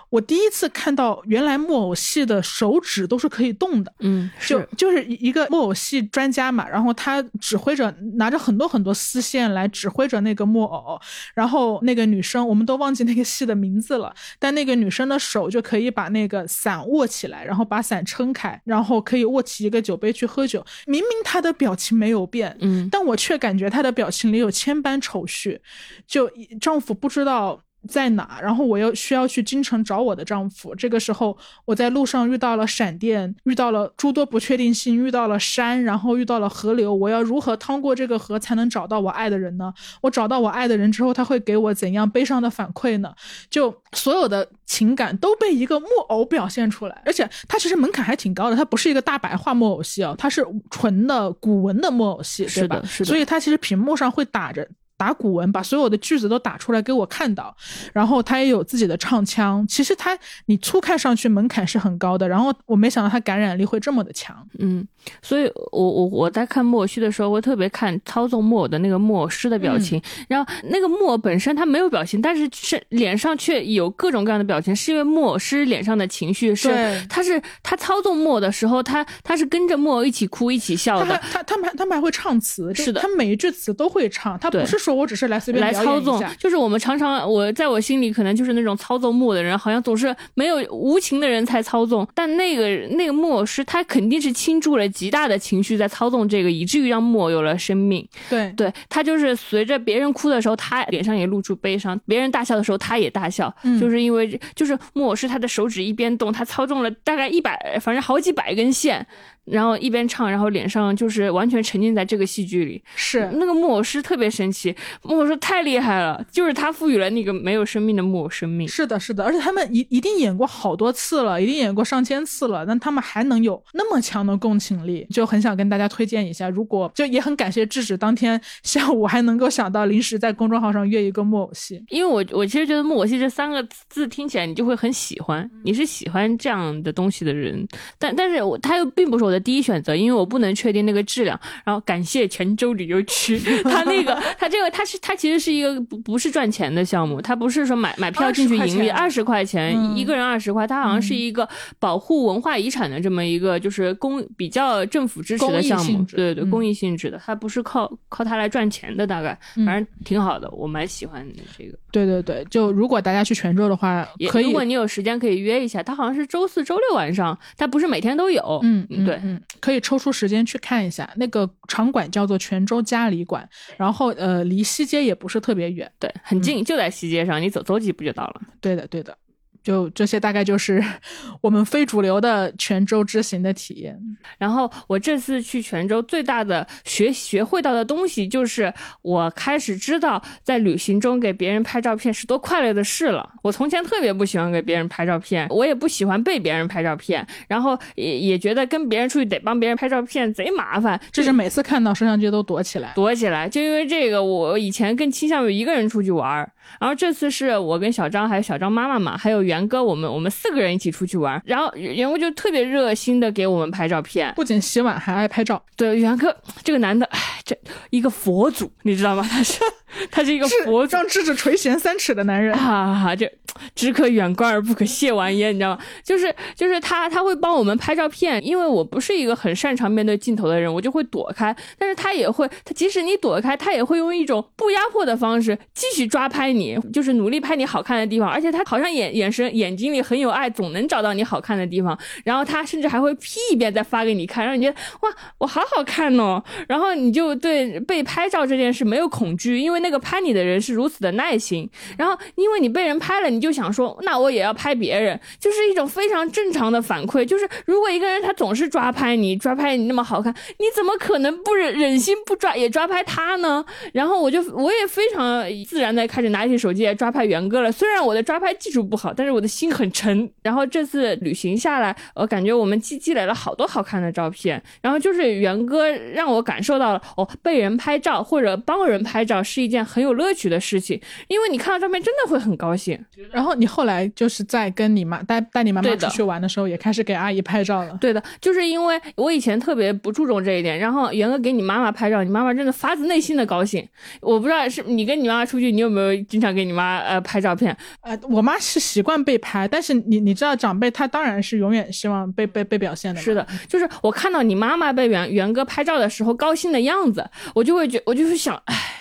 我第一次看到，原来木偶戏的手指都是可以动的。嗯，就就是一个木偶戏专家嘛，然后他指挥着。拿着很多很多丝线来指挥着那个木偶，然后那个女生，我们都忘记那个戏的名字了，但那个女生的手就可以把那个伞握起来，然后把伞撑开，然后可以握起一个酒杯去喝酒。明明她的表情没有变，嗯，但我却感觉她的表情里有千般愁绪，就丈夫不知道。在哪，然后我又需要去京城找我的丈夫。这个时候，我在路上遇到了闪电，遇到了诸多不确定性，遇到了山，然后遇到了河流。我要如何趟过这个河才能找到我爱的人呢？我找到我爱的人之后，他会给我怎样悲伤的反馈呢？就所有的情感都被一个木偶表现出来，而且它其实门槛还挺高的，它不是一个大白话木偶戏哦，它是纯的古文的木偶戏，对吧？是的，所以它其实屏幕上会打着。打古文，把所有的句子都打出来给我看到，然后他也有自己的唱腔。其实他，你初看上去门槛是很高的，然后我没想到他感染力会这么的强。嗯，所以我我我在看木偶戏的时候，会特别看操纵木偶的那个木偶师的表情。然后那个木偶本身他没有表情，但是是脸上却有各种各样的表情，是因为木偶师脸上的情绪是，他是他操纵木偶的时候，他他是跟着木偶一起哭一起笑的。他他们他们还会唱词，是的，他每一句词都会唱，他不是。说我只是来随便来操纵，就是我们常常我在我心里可能就是那种操纵木偶的人，好像总是没有无情的人才操纵，但那个那个木偶师他肯定是倾注了极大的情绪在操纵这个，以至于让木偶有了生命。对，对他就是随着别人哭的时候，他脸上也露出悲伤；别人大笑的时候，他也大笑。就是因为就是木偶师他的手指一边动，他操纵了大概一百，反正好几百根线。然后一边唱，然后脸上就是完全沉浸在这个戏剧里。是那个木偶师特别神奇，木偶师太厉害了，就是他赋予了那个没有生命的木偶生命。是的，是的，而且他们一一定演过好多次了，一定演过上千次了，但他们还能有那么强的共情力，就很想跟大家推荐一下。如果就也很感谢智智当天下午还能够想到临时在公众号上约一个木偶戏，因为我我其实觉得木偶戏这三个字听起来你就会很喜欢，你是喜欢这样的东西的人，但但是我他又并不是我。的第一选择，因为我不能确定那个质量。然后感谢泉州旅游区，他那个他这个他是他其实是一个不不是赚钱的项目，他不是说买买票进去盈利二十块钱一个人二十块，他好像是一个保护文化遗产的这么一个就是公比较政府支持的项目，对对公益性质的，他不是靠靠它来赚钱的，大概反正挺好的，我蛮喜欢这个。对对对，就如果大家去泉州的话，可以，如果你有时间可以约一下，他好像是周四周六晚上，他不是每天都有，嗯对。嗯，可以抽出时间去看一下那个场馆，叫做泉州嘉里馆，然后呃，离西街也不是特别远，对，很近，就在西街上，你走走几步就到了。对的，对的。就这些，大概就是 [laughs] 我们非主流的泉州之行的体验。然后我这次去泉州，最大的学学会到的东西，就是我开始知道，在旅行中给别人拍照片是多快乐的事了。我从前特别不喜欢给别人拍照片，我也不喜欢被别人拍照片，然后也也觉得跟别人出去得帮别人拍照片贼麻烦，就是每次看到摄像机都躲起来，躲起来。就因为这个，我以前更倾向于一个人出去玩。然后这次是我跟小张还有小张妈妈嘛，还有元哥，我们我们四个人一起出去玩。然后元哥就特别热心的给我们拍照片，不仅洗碗还爱拍照。对，元哥这个男的，哎，这一个佛祖，你知道吗？他是。[laughs] 他是一个佛让智智垂涎三尺的男人，哈哈，就只可远观而不可亵玩焉，你知道吗？就是就是他他会帮我们拍照片，因为我不是一个很擅长面对镜头的人，我就会躲开。但是他也会，他即使你躲开，他也会用一种不压迫的方式继续抓拍你，就是努力拍你好看的地方。而且他好像眼眼神眼睛里很有爱，总能找到你好看的地方。然后他甚至还会 P 一遍再发给你看，让你觉得哇，我好好看哦。然后你就对被拍照这件事没有恐惧，因为。那个拍你的人是如此的耐心，然后因为你被人拍了，你就想说，那我也要拍别人，就是一种非常正常的反馈。就是如果一个人他总是抓拍你，抓拍你那么好看，你怎么可能不忍忍心不抓也抓拍他呢？然后我就我也非常自然的开始拿起手机来抓拍元哥了。虽然我的抓拍技术不好，但是我的心很沉。然后这次旅行下来，我感觉我们积积累了好多好看的照片。然后就是元哥让我感受到了，哦，被人拍照或者帮人拍照是一件。件很有乐趣的事情，因为你看到照片真的会很高兴。然后你后来就是在跟你妈带带你妈妈出去玩的时候，也开始给阿姨拍照了。对的，就是因为我以前特别不注重这一点，然后元哥给你妈妈拍照，你妈妈真的发自内心的高兴。我不知道是你跟你妈妈出去，你有没有经常给你妈呃拍照片？呃，我妈是习惯被拍，但是你你知道长辈他当然是永远希望被被被表现的。是的，就是我看到你妈妈被元元哥拍照的时候高兴的样子，我就会觉我就是想，唉。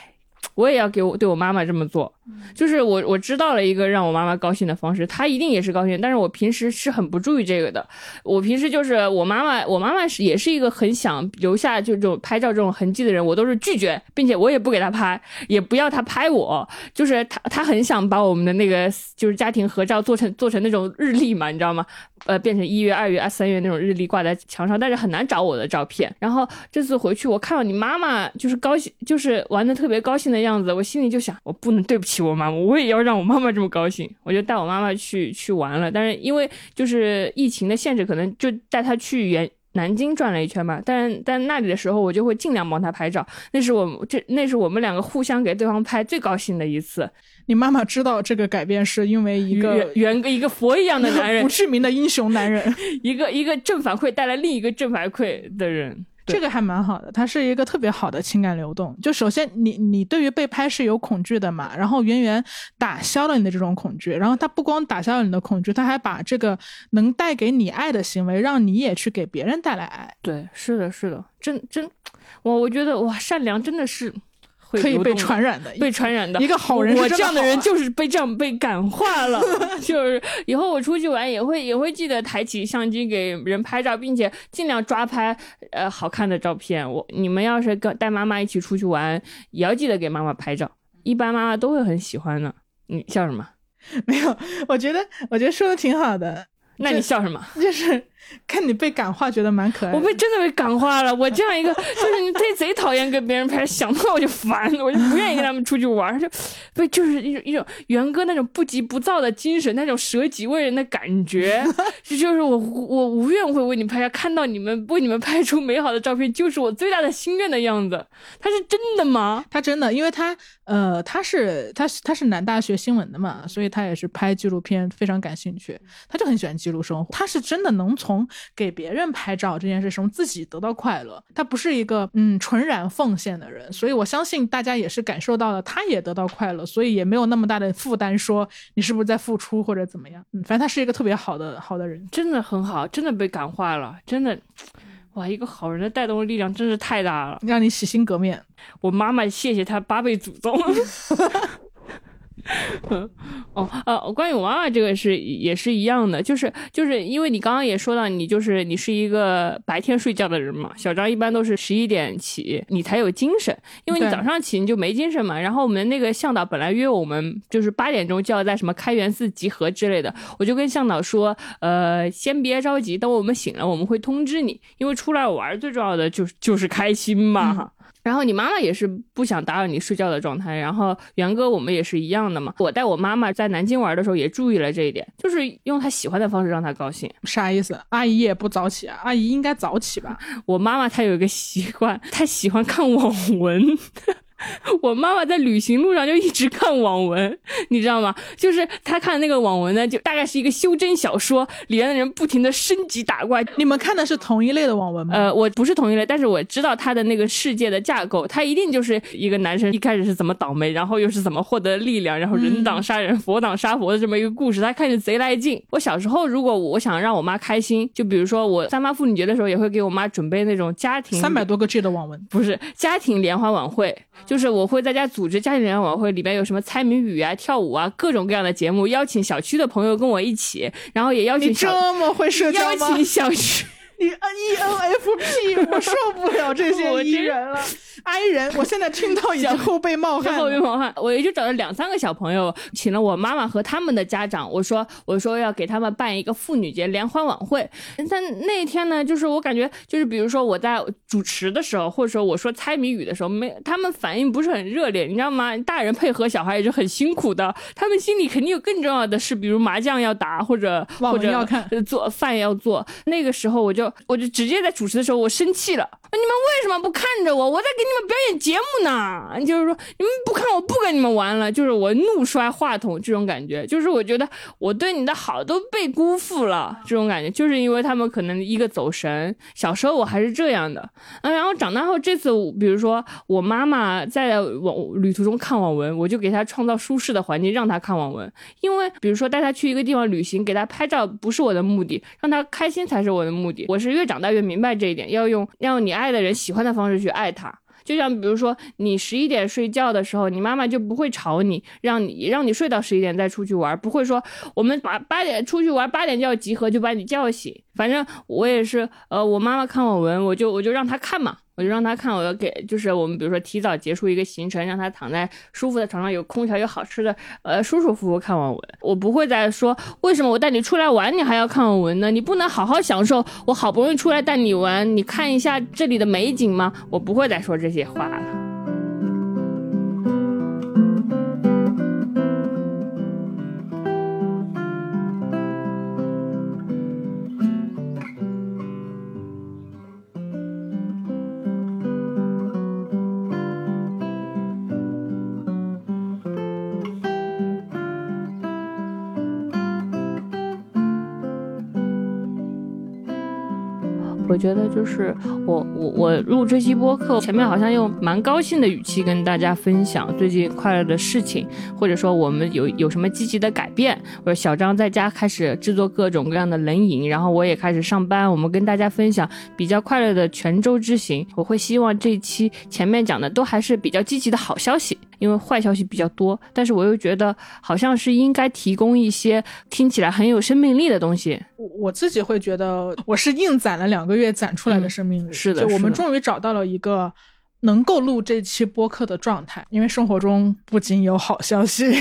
我也要给我对我妈妈这么做。就是我我知道了一个让我妈妈高兴的方式，她一定也是高兴。但是我平时是很不注意这个的。我平时就是我妈妈，我妈妈是也是一个很想留下就这种拍照这种痕迹的人，我都是拒绝，并且我也不给她拍，也不要她拍我。就是她她很想把我们的那个就是家庭合照做成做成那种日历嘛，你知道吗？呃，变成一月、二月、啊三月那种日历挂在墙上，但是很难找我的照片。然后这次回去，我看到你妈妈就是高兴，就是玩的特别高兴的样子，我心里就想，我不能对不起我妈妈，我也要让我妈妈这么高兴。我就带我妈妈去去玩了，但是因为就是疫情的限制，可能就带她去原南京转了一圈吧。但但那里的时候，我就会尽量帮她拍照。那是我这那是我们两个互相给对方拍最高兴的一次。你妈妈知道这个改变是因为一个原一个佛一样的男人，不知名的英雄男人，[laughs] 一个一个正反馈带来另一个正反馈的人。这个还蛮好的，它是一个特别好的情感流动。就首先，你你对于被拍是有恐惧的嘛，然后圆圆打消了你的这种恐惧，然后他不光打消了你的恐惧，他还把这个能带给你爱的行为，让你也去给别人带来爱。对，是的，是的，真真，我我觉得哇，善良真的是。可以被传染的，被传染的一个好人。我这样的人就是被这样被感化了，[laughs] 就是以后我出去玩也会也会记得抬起相机给人拍照，并且尽量抓拍呃好看的照片。我你们要是跟带妈妈一起出去玩，也要记得给妈妈拍照，一般妈妈都会很喜欢的。你笑什么？[laughs] 没有，我觉得我觉得说的挺好的。那你笑什么？就是。看你被感化，觉得蛮可爱。我被真的被感化了。我这样一个，就是你贼贼讨厌跟别人拍，想到我就烦，我就不愿意跟他们出去玩。就被就是一种一种元哥那种不急不躁的精神，那种舍己为人的感觉。[laughs] 这就是我我无怨会为你拍，看到你们为你们拍出美好的照片，就是我最大的心愿的样子。他是真的吗？他真的，因为他呃，他是他是他是南大学新闻的嘛，所以他也是拍纪录片非常感兴趣。他就很喜欢记录生活。他是真的能从。从给别人拍照这件事从自己得到快乐，他不是一个嗯纯然奉献的人，所以我相信大家也是感受到了，他也得到快乐，所以也没有那么大的负担，说你是不是在付出或者怎么样。嗯，反正他是一个特别好的好的人，真的很好，真的被感化了，真的，哇，一个好人的带动力量真是太大了，让你洗心革面。我妈妈谢谢他八辈祖宗。[laughs] [laughs] 哦，呃，关于我妈妈这个是也是一样的，就是就是因为你刚刚也说到，你就是你是一个白天睡觉的人嘛。小张一般都是十一点起，你才有精神，因为你早上起你就没精神嘛。然后我们那个向导本来约我们就是八点钟就要在什么开元寺集合之类的，我就跟向导说，呃，先别着急，等我们醒了我们会通知你，因为出来玩最重要的就是就是开心嘛哈。然后你妈妈也是不想打扰你睡觉的状态，然后元哥我们也是一样的嘛。我带我妈妈在南京玩的时候也注意了这一点，就是用她喜欢的方式让她高兴。啥意思？阿姨也不早起啊？阿姨应该早起吧？我妈妈她有一个习惯，她喜欢看网文。[laughs] 我妈妈在旅行路上就一直看网文，你知道吗？就是她看那个网文呢，就大概是一个修真小说，里面的人不停的升级打怪。你们看的是同一类的网文吗？呃，我不是同一类，但是我知道他的那个世界的架构，他一定就是一个男生一开始是怎么倒霉，然后又是怎么获得力量，然后人挡杀人，佛挡杀佛的这么一个故事，他看着贼来劲。我小时候如果我想让我妈开心，就比如说我三八妇女节的时候，也会给我妈准备那种家庭三百多个 G 的网文，不是家庭联欢晚会。就是我会在家组织家庭联欢晚会，里边有什么猜谜语啊、跳舞啊，各种各样的节目，邀请小区的朋友跟我一起，然后也邀请你这么会社交吗？邀请小区。[laughs] 你 E N F P，[laughs] 我受不了这些 E 人了，I 人，我现在听到已经后背冒汗，后背冒汗。我也就找了两三个小朋友，请了我妈妈和他们的家长，我说我说要给他们办一个妇女节联欢晚会。但那一天呢，就是我感觉，就是比如说我在主持的时候，或者说我说猜谜语的时候，没他们反应不是很热烈，你知道吗？大人配合小孩也是很辛苦的，他们心里肯定有更重要的事，比如麻将要打，或者或者要看做饭要做。那个时候我就。我就直接在主持的时候，我生气了。你们为什么不看着我？我在给你们表演节目呢。就是说，你们不看，我不跟你们玩了。就是我怒摔话筒这种感觉，就是我觉得我对你的好都被辜负了。这种感觉，就是因为他们可能一个走神。小时候我还是这样的嗯，然后长大后，这次比如说我妈妈在网旅途中看网文，我就给她创造舒适的环境，让她看网文。因为比如说带她去一个地方旅行，给她拍照不是我的目的，让她开心才是我的目的。我是越长大越明白这一点，要用要用你爱爱的人喜欢的方式去爱他。就像比如说你十一点睡觉的时候，你妈妈就不会吵你，让你让你睡到十一点再出去玩，不会说我们八八点出去玩，八点就要集合就把你叫醒。反正我也是，呃，我妈妈看我文，我就我就让她看嘛。我就让他看，我要给，就是我们比如说提早结束一个行程，让他躺在舒服的床上，有空调，有好吃的，呃，舒舒服服看网文。我不会再说为什么我带你出来玩，你还要看网文呢？你不能好好享受我好不容易出来带你玩，你看一下这里的美景吗？我不会再说这些话了。觉得就是我我我录这期播客，前面好像用蛮高兴的语气跟大家分享最近快乐的事情，或者说我们有有什么积极的改变。或者小张在家开始制作各种各样的冷饮，然后我也开始上班，我们跟大家分享比较快乐的泉州之行。我会希望这一期前面讲的都还是比较积极的好消息。因为坏消息比较多，但是我又觉得好像是应该提供一些听起来很有生命力的东西。我我自己会觉得，我是硬攒了两个月攒出来的生命力。是的，就我们终于找到了一个能够录这期播客的状态。因为生活中不仅有好消息。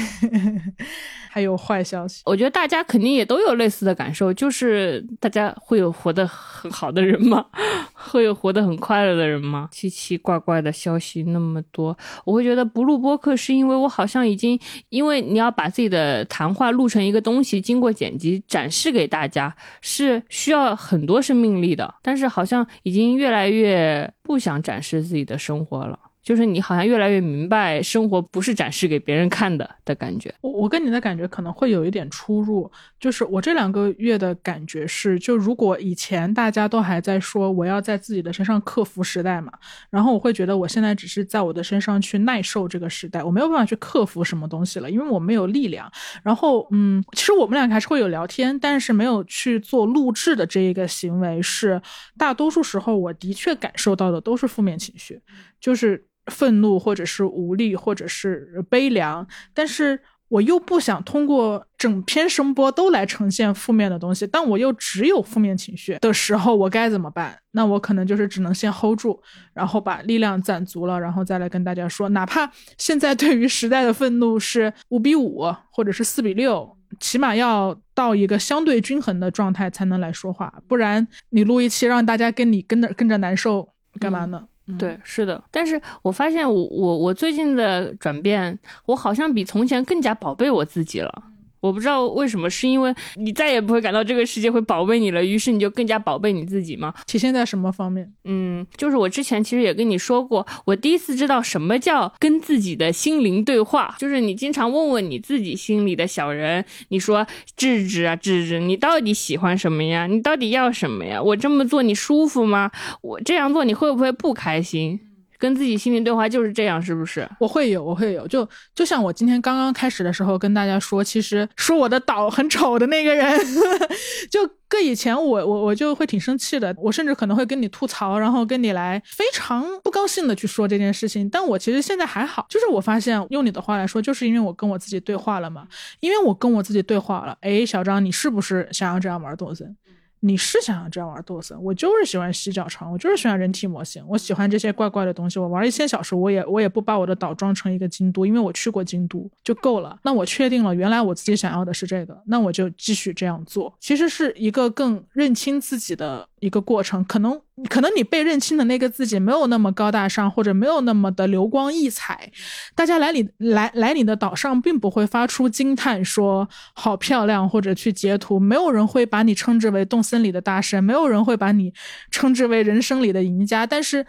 还有坏消息，我觉得大家肯定也都有类似的感受，就是大家会有活得很好的人吗？[laughs] 会有活得很快乐的人吗？奇奇怪怪的消息那么多，我会觉得不录播客是因为我好像已经，因为你要把自己的谈话录成一个东西，经过剪辑展示给大家，是需要很多生命力的，但是好像已经越来越不想展示自己的生活了。就是你好像越来越明白，生活不是展示给别人看的的感觉。我我跟你的感觉可能会有一点出入。就是我这两个月的感觉是，就如果以前大家都还在说我要在自己的身上克服时代嘛，然后我会觉得我现在只是在我的身上去耐受这个时代，我没有办法去克服什么东西了，因为我没有力量。然后嗯，其实我们两个还是会有聊天，但是没有去做录制的这一个行为，是大多数时候我的确感受到的都是负面情绪，就是。愤怒，或者是无力，或者是悲凉，但是我又不想通过整篇声波都来呈现负面的东西，但我又只有负面情绪的时候，我该怎么办？那我可能就是只能先 hold 住，然后把力量攒足了，然后再来跟大家说，哪怕现在对于时代的愤怒是五比五，或者是四比六，起码要到一个相对均衡的状态才能来说话，不然你录一期让大家跟你跟着跟着难受，干嘛呢？对，是的，但是我发现我我我最近的转变，我好像比从前更加宝贝我自己了。我不知道为什么，是因为你再也不会感到这个世界会宝贝你了，于是你就更加宝贝你自己吗？体现在什么方面？嗯，就是我之前其实也跟你说过，我第一次知道什么叫跟自己的心灵对话，就是你经常问问你自己心里的小人，你说智智啊智智，你到底喜欢什么呀？你到底要什么呀？我这么做你舒服吗？我这样做你会不会不开心？跟自己心灵对话就是这样，是不是？我会有，我会有，就就像我今天刚刚开始的时候跟大家说，其实说我的岛很丑的那个人，[laughs] 就跟以前我我我就会挺生气的，我甚至可能会跟你吐槽，然后跟你来非常不高兴的去说这件事情。但我其实现在还好，就是我发现用你的话来说，就是因为我跟我自己对话了嘛，因为我跟我自己对话了。哎，小张，你是不是想要这样玩动森？你是想要这样玩动森，我就是喜欢洗脚床，我就是喜欢人体模型，我喜欢这些怪怪的东西。我玩一千小时，我也我也不把我的岛装成一个京都，因为我去过京都就够了。那我确定了，原来我自己想要的是这个，那我就继续这样做。其实是一个更认清自己的一个过程，可能。可能你被认清的那个自己没有那么高大上，或者没有那么的流光溢彩，大家来你来来你的岛上，并不会发出惊叹说好漂亮，或者去截图，没有人会把你称之为动森里的大神，没有人会把你称之为人生里的赢家。但是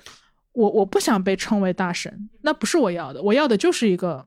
我我不想被称为大神，那不是我要的，我要的就是一个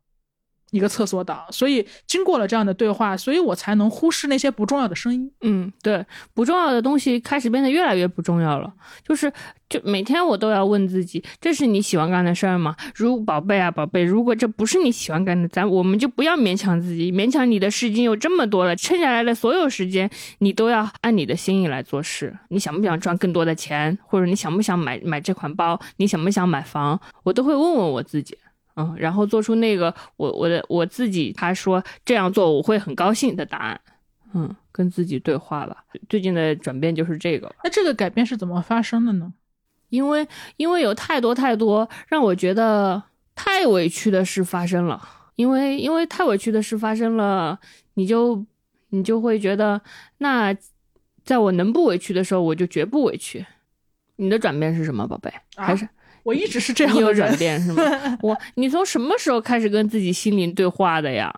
一个厕所党。所以经过了这样的对话，所以我才能忽视那些不重要的声音。嗯，对，不重要的东西开始变得越来越不重要了。就是，就每天我都要问自己，这是你喜欢干的事儿吗？如宝贝啊，宝贝，如果这不是你喜欢干的，咱我们就不要勉强自己，勉强你的事已经有这么多了，剩下来的所有时间，你都要按你的心意来做事。你想不想赚更多的钱，或者你想不想买买这款包？你想不想买房？我都会问问我自己。嗯，然后做出那个我我的我自己，他说这样做我会很高兴的答案。嗯，跟自己对话吧。最近的转变就是这个。那这个改变是怎么发生的呢？因为因为有太多太多让我觉得太委屈的事发生了。因为因为太委屈的事发生了，你就你就会觉得，那在我能不委屈的时候，我就绝不委屈。你的转变是什么，宝贝？还是？我一直是这样的。你有转变是吗？我，你从什么时候开始跟自己心灵对话的呀？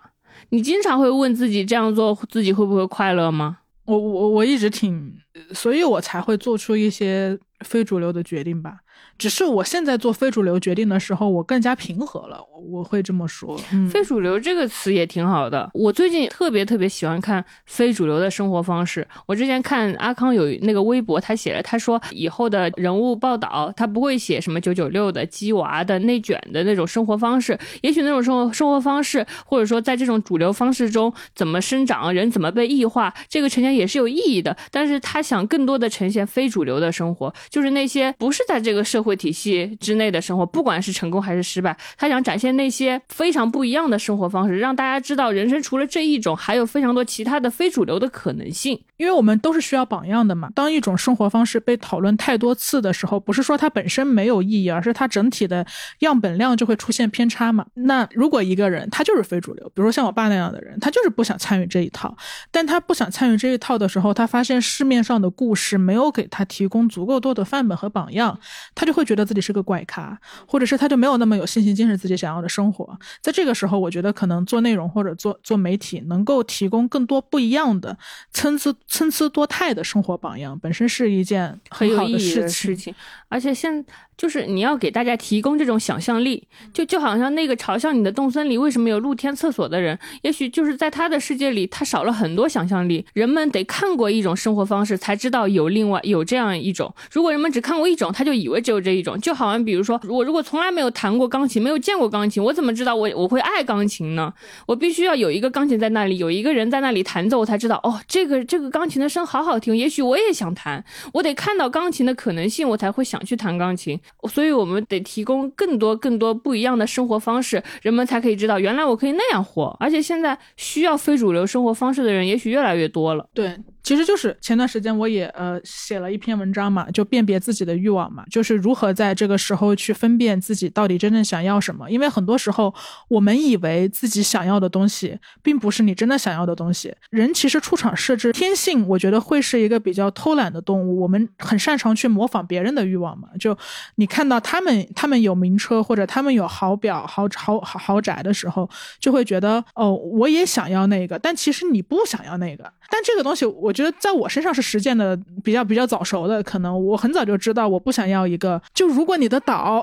你经常会问自己这样做自己会不会快乐吗？我我我一直挺，所以我才会做出一些非主流的决定吧。只是我现在做非主流决定的时候，我更加平和了。我会这么说，非主流这个词也挺好的。我最近特别特别喜欢看非主流的生活方式。我之前看阿康有那个微博，他写了，他说以后的人物报道，他不会写什么九九六的、鸡娃的、内卷的那种生活方式。也许那种生活生活方式，或者说在这种主流方式中怎么生长，人怎么被异化，这个呈现也是有意义的。但是他想更多的呈现非主流的生活，就是那些不是在这个社会会体系之内的生活，不管是成功还是失败，他想展现。那些非常不一样的生活方式，让大家知道人生除了这一种，还有非常多其他的非主流的可能性。因为我们都是需要榜样的嘛。当一种生活方式被讨论太多次的时候，不是说它本身没有意义，而是它整体的样本量就会出现偏差嘛。那如果一个人他就是非主流，比如说像我爸那样的人，他就是不想参与这一套，但他不想参与这一套的时候，他发现市面上的故事没有给他提供足够多的范本和榜样，他就会觉得自己是个怪咖，或者是他就没有那么有信心坚持自己想要的生活。在这个时候，我觉得可能做内容或者做做媒体，能够提供更多不一样的参差。参差多态的生活榜样本身是一件很有意义的事情，而且现就是你要给大家提供这种想象力，就就好像那个嘲笑你的动森里为什么有露天厕所的人，也许就是在他的世界里，他少了很多想象力。人们得看过一种生活方式，才知道有另外有这样一种。如果人们只看过一种，他就以为只有这一种。就好像比如说，我如果从来没有弹过钢琴，没有见过钢琴，我怎么知道我我会爱钢琴呢？我必须要有一个钢琴在那里，有一个人在那里弹奏，我才知道哦，这个这个。钢琴的声好好听，也许我也想弹。我得看到钢琴的可能性，我才会想去弹钢琴。所以，我们得提供更多、更多不一样的生活方式，人们才可以知道，原来我可以那样活。而且，现在需要非主流生活方式的人，也许越来越多了。对。其实就是前段时间我也呃写了一篇文章嘛，就辨别自己的欲望嘛，就是如何在这个时候去分辨自己到底真正想要什么。因为很多时候我们以为自己想要的东西，并不是你真的想要的东西。人其实出厂设置天性，我觉得会是一个比较偷懒的动物。我们很擅长去模仿别人的欲望嘛。就你看到他们他们有名车或者他们有好表豪豪豪豪宅的时候，就会觉得哦我也想要那个，但其实你不想要那个。但这个东西我。觉得在我身上是实践的比较比较早熟的，可能我很早就知道我不想要一个。就如果你的岛，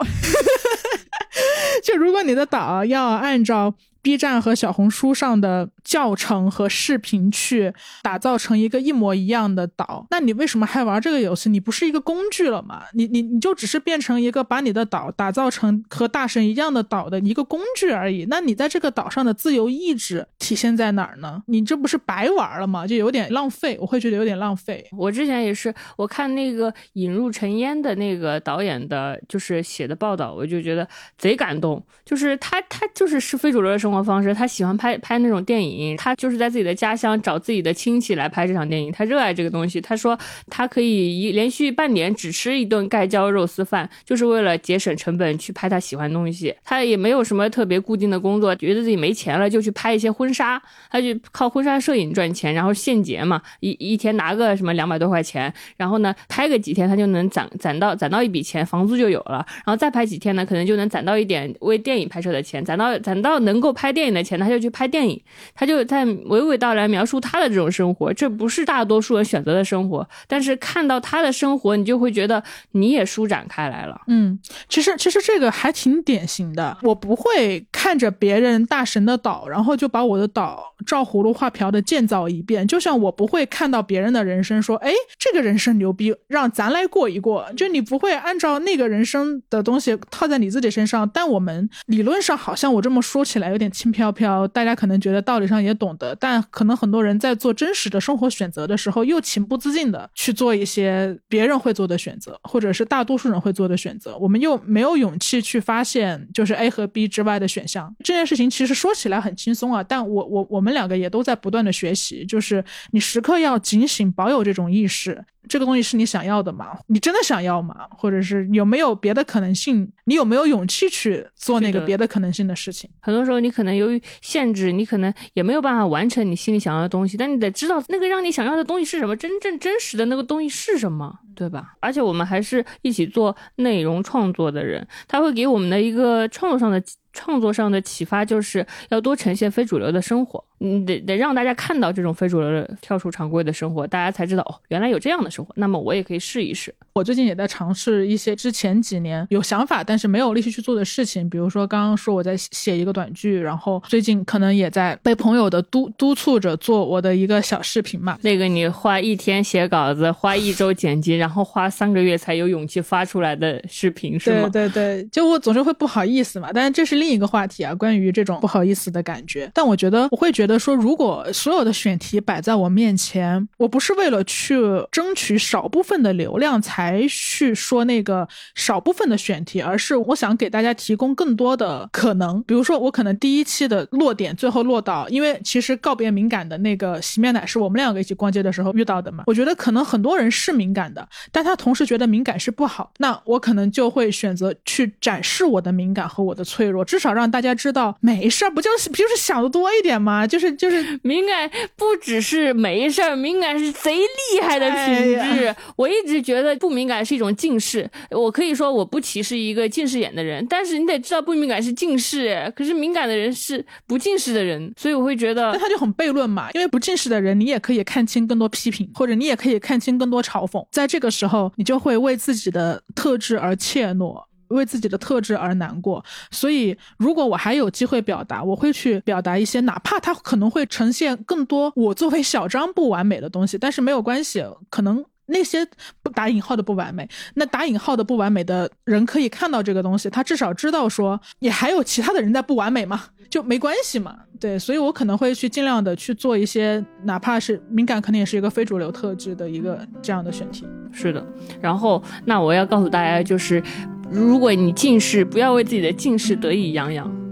[laughs] 就如果你的岛要按照。B 站和小红书上的教程和视频去打造成一个一模一样的岛，那你为什么还玩这个游戏？你不是一个工具了吗？你你你就只是变成一个把你的岛打造成和大神一样的岛的一个工具而已。那你在这个岛上的自由意志体现在哪儿呢？你这不是白玩了吗？就有点浪费，我会觉得有点浪费。我之前也是，我看那个引入尘烟的那个导演的，就是写的报道，我就觉得贼感动。就是他他就是是非主流的生活。方式，他喜欢拍拍那种电影，他就是在自己的家乡找自己的亲戚来拍这场电影，他热爱这个东西。他说他可以一连续半年只吃一顿盖浇肉丝饭，就是为了节省成本去拍他喜欢的东西。他也没有什么特别固定的工作，觉得自己没钱了就去拍一些婚纱，他就靠婚纱摄影赚钱，然后现结嘛，一一天拿个什么两百多块钱，然后呢拍个几天他就能攒攒到攒到一笔钱，房租就有了，然后再拍几天呢，可能就能攒到一点为电影拍摄的钱，攒到攒到能够拍。拍电影的钱，他就去拍电影，他就在娓娓道来描述他的这种生活。这不是大多数人选择的生活，但是看到他的生活，你就会觉得你也舒展开来了。嗯，其实其实这个还挺典型的。我不会看着别人大神的岛，然后就把我的岛照葫芦画瓢的建造一遍。就像我不会看到别人的人生说，哎，这个人生牛逼，让咱来过一过。就你不会按照那个人生的东西套在你自己身上。但我们理论上好像我这么说起来有点轻飘飘，大家可能觉得道理上也懂得，但可能很多人在做真实的生活选择的时候，又情不自禁的去做一些别人会做的选择，或者是大多数人会做的选择。我们又没有勇气去发现，就是 A 和 B 之外的选项。这件事情其实说起来很轻松啊，但我我我们两个也都在不断的学习，就是你时刻要警醒，保有这种意识。这个东西是你想要的吗？你真的想要吗？或者是有没有别的可能性？你有没有勇气去做那个别的可能性的事情？很多时候，你可能能由于限制，你可能也没有办法完成你心里想要的东西。但你得知道那个让你想要的东西是什么，真正真实的那个东西是什么，对吧？而且我们还是一起做内容创作的人，他会给我们的一个创作上的。创作上的启发就是要多呈现非主流的生活，你得得让大家看到这种非主流的跳出常规的生活，大家才知道哦，原来有这样的生活，那么我也可以试一试。我最近也在尝试一些之前几年有想法但是没有力气去做的事情，比如说刚刚说我在写一个短剧，然后最近可能也在被朋友的督督促着做我的一个小视频嘛。那个你花一天写稿子，花一周剪辑，然然后花三个月才有勇气发出来的视频是吗？对对对，就我总是会不好意思嘛，但是这是另一个话题啊，关于这种不好意思的感觉。但我觉得我会觉得说，如果所有的选题摆在我面前，我不是为了去争取少部分的流量才去。说那个少部分的选题，而是我想给大家提供更多的可能。比如说，我可能第一期的落点最后落到，因为其实告别敏感的那个洗面奶是我们两个一起逛街的时候遇到的嘛。我觉得可能很多人是敏感的，但他同时觉得敏感是不好，那我可能就会选择去展示我的敏感和我的脆弱，至少让大家知道没事儿，不就是不就是想的多一点吗？就是就是 [laughs] 敏感不只是没事儿，敏感是贼厉害的品质。我一直觉得不敏感是一种。近视，我可以说我不歧视一个近视眼的人，但是你得知道不敏感是近视，可是敏感的人是不近视的人，所以我会觉得那他就很悖论嘛，因为不近视的人你也可以看清更多批评，或者你也可以看清更多嘲讽，在这个的时候你就会为自己的特质而怯懦，为自己的特质而难过。所以如果我还有机会表达，我会去表达一些，哪怕它可能会呈现更多我作为小张不完美的东西，但是没有关系，可能。那些不打引号的不完美，那打引号的不完美的人可以看到这个东西，他至少知道说，你还有其他的人在不完美嘛，就没关系嘛。对，所以我可能会去尽量的去做一些，哪怕是敏感，肯定也是一个非主流特质的一个这样的选题。是的，然后那我要告诉大家，就是如果你近视，不要为自己的近视得意洋洋。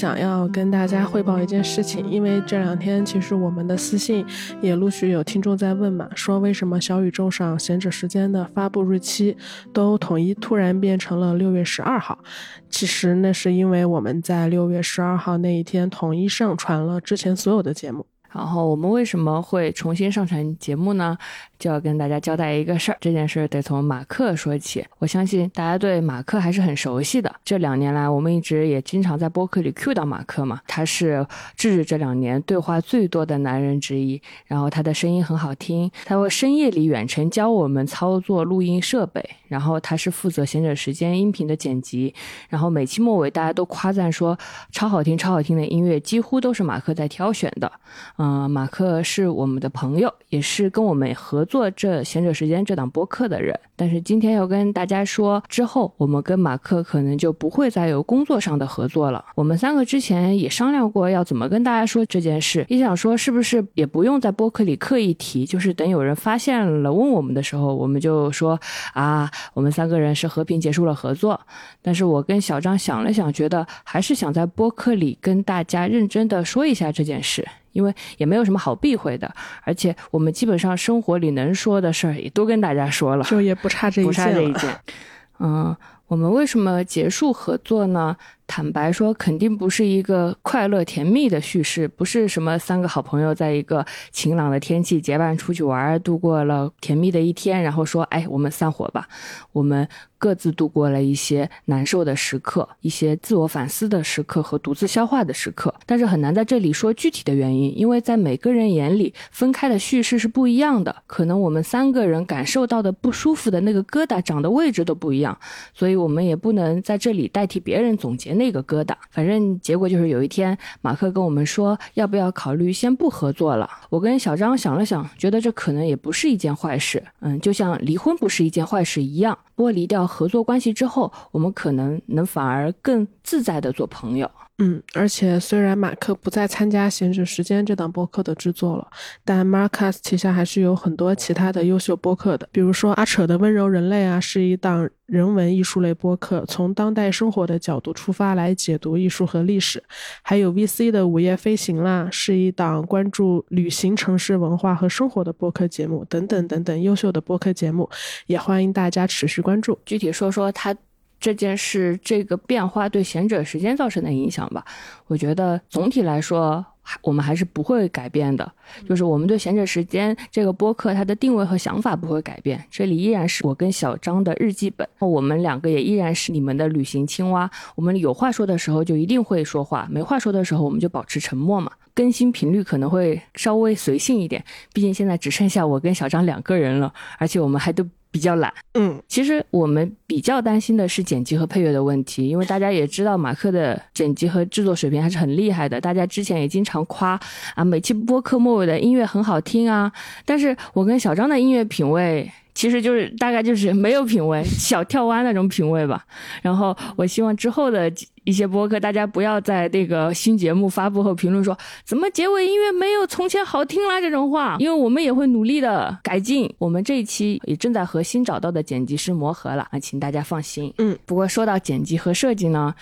想要跟大家汇报一件事情，因为这两天其实我们的私信也陆续有听众在问嘛，说为什么小宇宙上闲者时间的发布日期都统一突然变成了六月十二号？其实那是因为我们在六月十二号那一天统一上传了之前所有的节目。然后我们为什么会重新上传节目呢？就要跟大家交代一个事儿，这件事得从马克说起。我相信大家对马克还是很熟悉的。这两年来，我们一直也经常在播客里 cue 到马克嘛。他是智智这两年对话最多的男人之一，然后他的声音很好听，他会深夜里远程教我们操作录音设备，然后他是负责闲者时间音频的剪辑，然后每期末尾大家都夸赞说超好听、超好听的音乐几乎都是马克在挑选的。嗯，马克是我们的朋友，也是跟我们合。做这闲者时间这档播客的人。但是今天要跟大家说，之后我们跟马克可能就不会再有工作上的合作了。我们三个之前也商量过要怎么跟大家说这件事，也想说是不是也不用在播客里刻意提，就是等有人发现了问我们的时候，我们就说啊，我们三个人是和平结束了合作。但是我跟小张想了想，觉得还是想在播客里跟大家认真的说一下这件事。因为也没有什么好避讳的，而且我们基本上生活里能说的事儿也都跟大家说了，就也不差这一不差这一件。件。嗯，我们为什么结束合作呢？坦白说，肯定不是一个快乐甜蜜的叙事，不是什么三个好朋友在一个晴朗的天气结伴出去玩，度过了甜蜜的一天，然后说，哎，我们散伙吧。我们各自度过了一些难受的时刻，一些自我反思的时刻和独自消化的时刻，但是很难在这里说具体的原因，因为在每个人眼里，分开的叙事是不一样的。可能我们三个人感受到的不舒服的那个疙瘩长的位置都不一样，所以我们也不能在这里代替别人总结那个疙瘩。反正结果就是有一天，马克跟我们说，要不要考虑先不合作了。我跟小张想了想，觉得这可能也不是一件坏事。嗯，就像离婚不是一件坏事一样，剥离掉合作关系之后，我们可能能反而更自在的做朋友。嗯，而且虽然马克不再参加《闲置时间》这档播客的制作了，但 Marcus 旗下还是有很多其他的优秀播客的，比如说阿扯的温柔人类啊，是一档人文艺术类播客，从当代生活的角度出发来解读艺术和历史；还有 VC 的午夜飞行啦，是一档关注旅行、城市文化和生活的播客节目，等等等等优秀的播客节目，也欢迎大家持续关注。具体说说他这件事这个变化对贤者时间造成的影响吧。我觉得总体来说，我们还是不会改变的。就是我们对贤者时间这个播客它的定位和想法不会改变，这里依然是我跟小张的日记本，我们两个也依然是你们的旅行青蛙。我们有话说的时候就一定会说话，没话说的时候我们就保持沉默嘛。更新频率可能会稍微随性一点，毕竟现在只剩下我跟小张两个人了，而且我们还都比较懒。嗯，其实我们比较担心的是剪辑和配乐的问题，因为大家也知道马克的剪辑和制作水平还是很厉害的，大家之前也经常夸啊，每期播客末尾的音乐很好听啊。但是我跟小张的音乐品味。其实就是大概就是没有品味，小跳蛙那种品味吧。然后我希望之后的一些播客，大家不要在那个新节目发布后评论说怎么结尾音乐没有从前好听啦这种话，因为我们也会努力的改进。我们这一期也正在和新找到的剪辑师磨合了啊，请大家放心。嗯，不过说到剪辑和设计呢，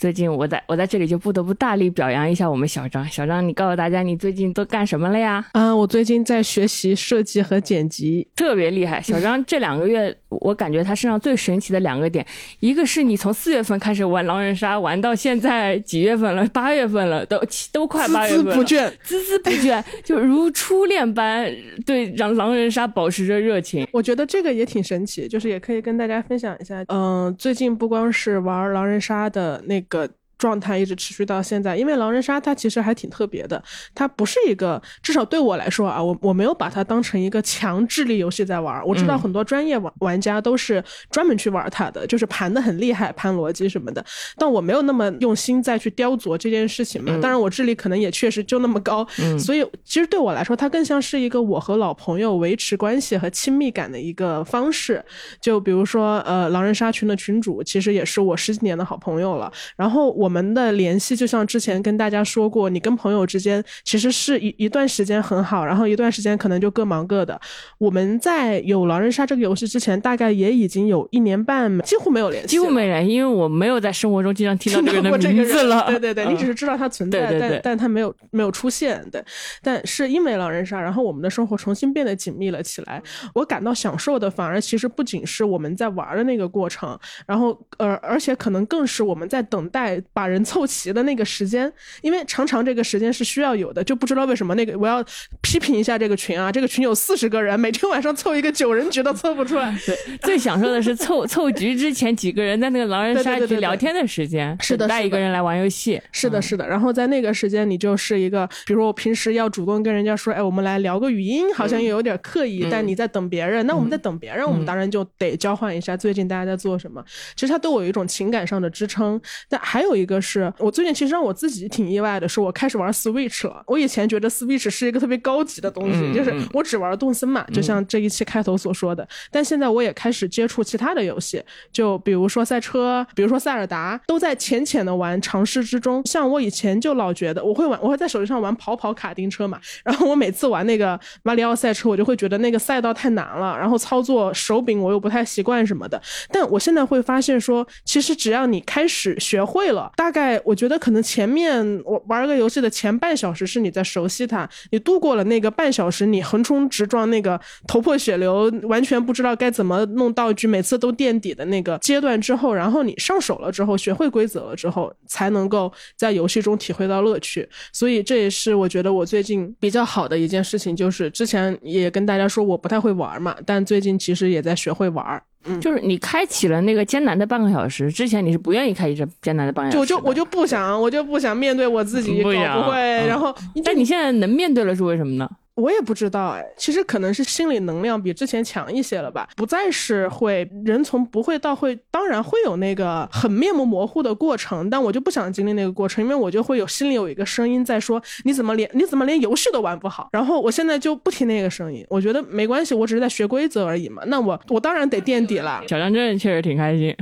最近我在我在这里就不得不大力表扬一下我们小张。小张，你告诉大家你最近都干什么了呀？啊，我最近在学习设计和剪辑，特别厉害。小张这两个月，我感觉他身上最神奇的两个点，一个是你从四月份开始玩狼人杀，玩到现在几月份了？八月份了，都都快八月份了，孜孜不倦。孜孜不倦，就如初恋般对让狼人杀保持着热情。我觉得这个也挺神奇，就是也可以跟大家分享一下。嗯、最近不光是玩狼人杀的那个。个状态一直持续到现在，因为狼人杀它其实还挺特别的，它不是一个，至少对我来说啊，我我没有把它当成一个强智力游戏在玩。我知道很多专业玩玩家都是专门去玩它的，就是盘的很厉害，盘逻辑什么的。但我没有那么用心再去雕琢这件事情嘛。当然，我智力可能也确实就那么高，所以其实对我来说，它更像是一个我和老朋友维持关系和亲密感的一个方式。就比如说，呃，狼人杀群的群主其实也是我十几年的好朋友了。然后我们的联系，就像之前跟大家说过，你跟朋友之间其实是一一段时间很好，然后一段时间可能就各忙各的。我们在有狼人杀这个游戏之前，大概也已经有一年半，几乎没有联系，几乎没人，因为我没有在生活中经常听到这个人的听到过这个名字了。对对对，你只是知道他存在，对对对但但他没有没有出现。对，但是因为狼人杀，然后我们的生活重新变得紧密了起来。我感到享受的，反而其实不仅是我们在玩的那个过程，然后呃，而且可能更是我们在等待把人凑齐的那个时间，因为常常这个时间是需要有的，就不知道为什么那个我要批评一下这个群啊，这个群有四十个人，每天晚上凑一个九人局都凑不出来。对，最享受的是凑 [laughs] 凑局之前几个人在那个狼人杀局聊天的时间，是的是的等待一个人来玩游戏。是的，是的。然后在那个时间，你就是一个，比如我平时要主动跟人家说，哎，我们来聊个语音，好像又有点刻意，但你在等别人，那我们在等别人，我们当然就得交换一下最近大家在做什么。其实它对我有一种情感上的支撑。但还有一个是我最近其实让我自己挺意外的是，我开始玩 Switch 了。我以前觉得 Switch 是一个特别高级的东西，就是我只玩动森嘛，就像这一期开头所说的。但现在我也开始接触其他的游戏，就比如说赛车，比如说塞尔达，都在浅浅的玩尝试之中。像我以前就老觉得我会玩，我会在手机上玩跑跑卡丁车嘛，然后我每次玩那个马里奥赛车，我就会觉得那个赛道太难了，然后操作手柄我又不太习惯什么的。但我现在会发现说，其实只要你开始学会了，大概我觉得可能前面我玩个游戏的前半小时是你在熟悉它，你度过了那个半小时，你横冲直撞那个头破血流，完全不知道该怎么弄道具，每次都垫底的那个阶段之后，然后你上手了之后，学会规则了之后，才能够在游戏中体会到乐趣。所以这也是我觉得我最近比较好的一件事情，就是之前也跟大家说我不太会玩嘛，但最近其实也在学会玩。嗯，就是你开启了那个艰难的半个小时，之前你是不愿意开启这艰难的半个小时，我就我就不想，我就不想面对我自己 [laughs] 搞不会，然后，但你现在能面对了是为什么呢？我也不知道哎，其实可能是心理能量比之前强一些了吧，不再是会人从不会到会，当然会有那个很面目模糊的过程，但我就不想经历那个过程，因为我就会有心里有一个声音在说你怎么连你怎么连游戏都玩不好，然后我现在就不听那个声音，我觉得没关系，我只是在学规则而已嘛，那我我当然得垫底了。小张真的确实挺开心，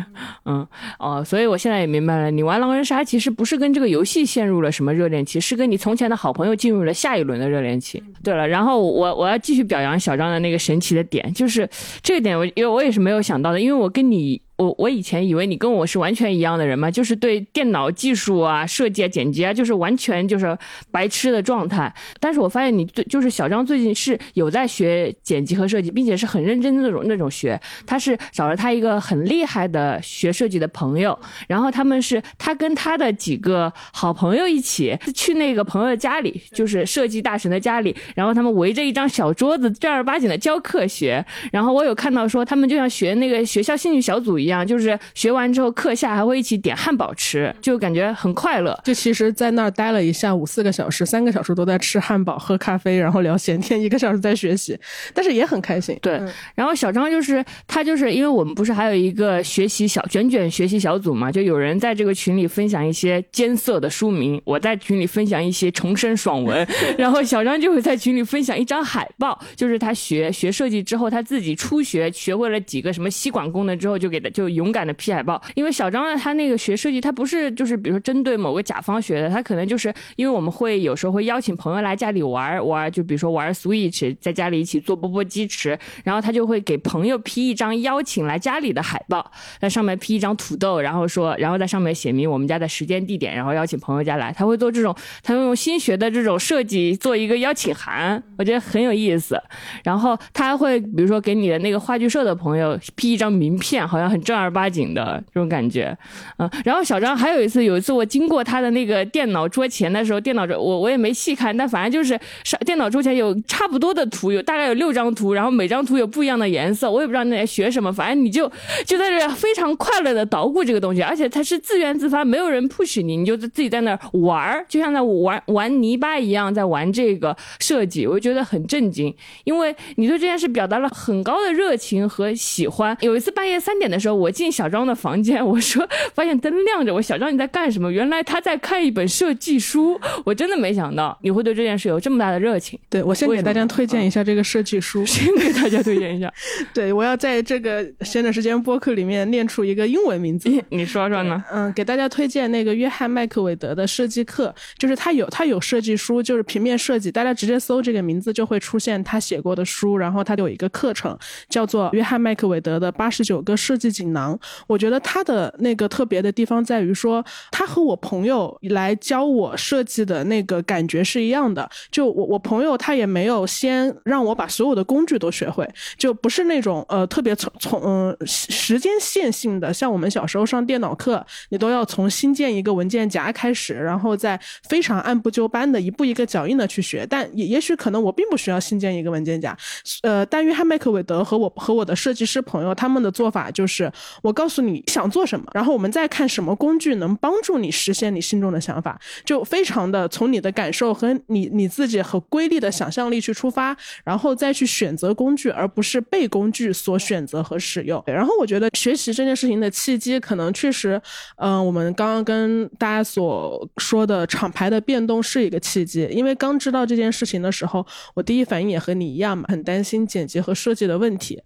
嗯哦，所以我现在也明白了，你玩狼人杀其实不是跟这个游戏陷入了什么热恋期，是跟你从前的好朋友进入了下一轮的热恋期。对了。然后我我要继续表扬小张的那个神奇的点，就是这个点我因为我也是没有想到的，因为我跟你。我我以前以为你跟我是完全一样的人嘛，就是对电脑技术啊、设计啊、剪辑啊，就是完全就是白痴的状态。但是我发现你对，就是小张最近是有在学剪辑和设计，并且是很认真的那种那种学。他是找了他一个很厉害的学设计的朋友，然后他们是他跟他的几个好朋友一起去那个朋友的家里，就是设计大神的家里，然后他们围着一张小桌子正儿八经的教课学。然后我有看到说他们就像学那个学校兴趣小组一。一样，就是学完之后课下还会一起点汉堡吃，就感觉很快乐。就其实，在那儿待了一下午，四个小时，三个小时都在吃汉堡、喝咖啡，然后聊闲天，一个小时在学习，但是也很开心。对，然后小张就是他，就是因为我们不是还有一个学习小卷卷学习小组嘛，就有人在这个群里分享一些艰涩的书名，我在群里分享一些重生爽文，[laughs] 然后小张就会在群里分享一张海报，就是他学学设计之后，他自己初学学会了几个什么吸管功能之后，就给他。就勇敢的 P 海报，因为小张呢，他那个学设计，他不是就是比如说针对某个甲方学的，他可能就是因为我们会有时候会邀请朋友来家里玩玩，就比如说玩 Switch，在家里一起做波波鸡吃，然后他就会给朋友 P 一张邀请来家里的海报，在上面 P 一张土豆，然后说，然后在上面写明我们家的时间地点，然后邀请朋友家来，他会做这种，他用新学的这种设计做一个邀请函，我觉得很有意思。然后他还会比如说给你的那个话剧社的朋友 P 一张名片，好像很。正儿八经的这种感觉，嗯，然后小张还有一次，有一次我经过他的那个电脑桌前的时候，电脑桌我我也没细看，但反正就是上电脑桌前有差不多的图，有大概有六张图，然后每张图有不一样的颜色，我也不知道那在学什么，反正你就就在这非常快乐的捣鼓这个东西，而且他是自愿自发，没有人 push 你，你就自己在那玩儿，就像在玩玩泥巴一样，在玩这个设计，我就觉得很震惊，因为你对这件事表达了很高的热情和喜欢。有一次半夜三点的时候。我进小张的房间，我说发现灯亮着，我小张你在干什么？原来他在看一本设计书，我真的没想到你会对这件事有这么大的热情。对我先给大家推荐一下这个设计书，[laughs] 先给大家推荐一下。[laughs] 对我要在这个闲着时间播客里面念出一个英文名字，[laughs] 你说说呢？嗯，给大家推荐那个约翰麦克韦德的设计课，就是他有他有设计书，就是平面设计，大家直接搜这个名字就会出现他写过的书，然后他有一个课程叫做约翰麦克韦德的八十九个设计锦。囊，我觉得他的那个特别的地方在于说，他和我朋友来教我设计的那个感觉是一样的。就我我朋友他也没有先让我把所有的工具都学会，就不是那种呃特别从从嗯时间线性的，像我们小时候上电脑课，你都要从新建一个文件夹开始，然后再非常按部就班的一步一个脚印的去学。但也也许可能我并不需要新建一个文件夹，呃，但约翰麦克韦德和我和我的设计师朋友他们的做法就是。我告诉你想做什么，然后我们再看什么工具能帮助你实现你心中的想法，就非常的从你的感受和你你自己和瑰丽的想象力去出发，然后再去选择工具，而不是被工具所选择和使用。然后我觉得学习这件事情的契机，可能确实，嗯，我们刚刚跟大家所说的厂牌的变动是一个契机，因为刚知道这件事情的时候，我第一反应也和你一样嘛，很担心剪辑和设计的问题。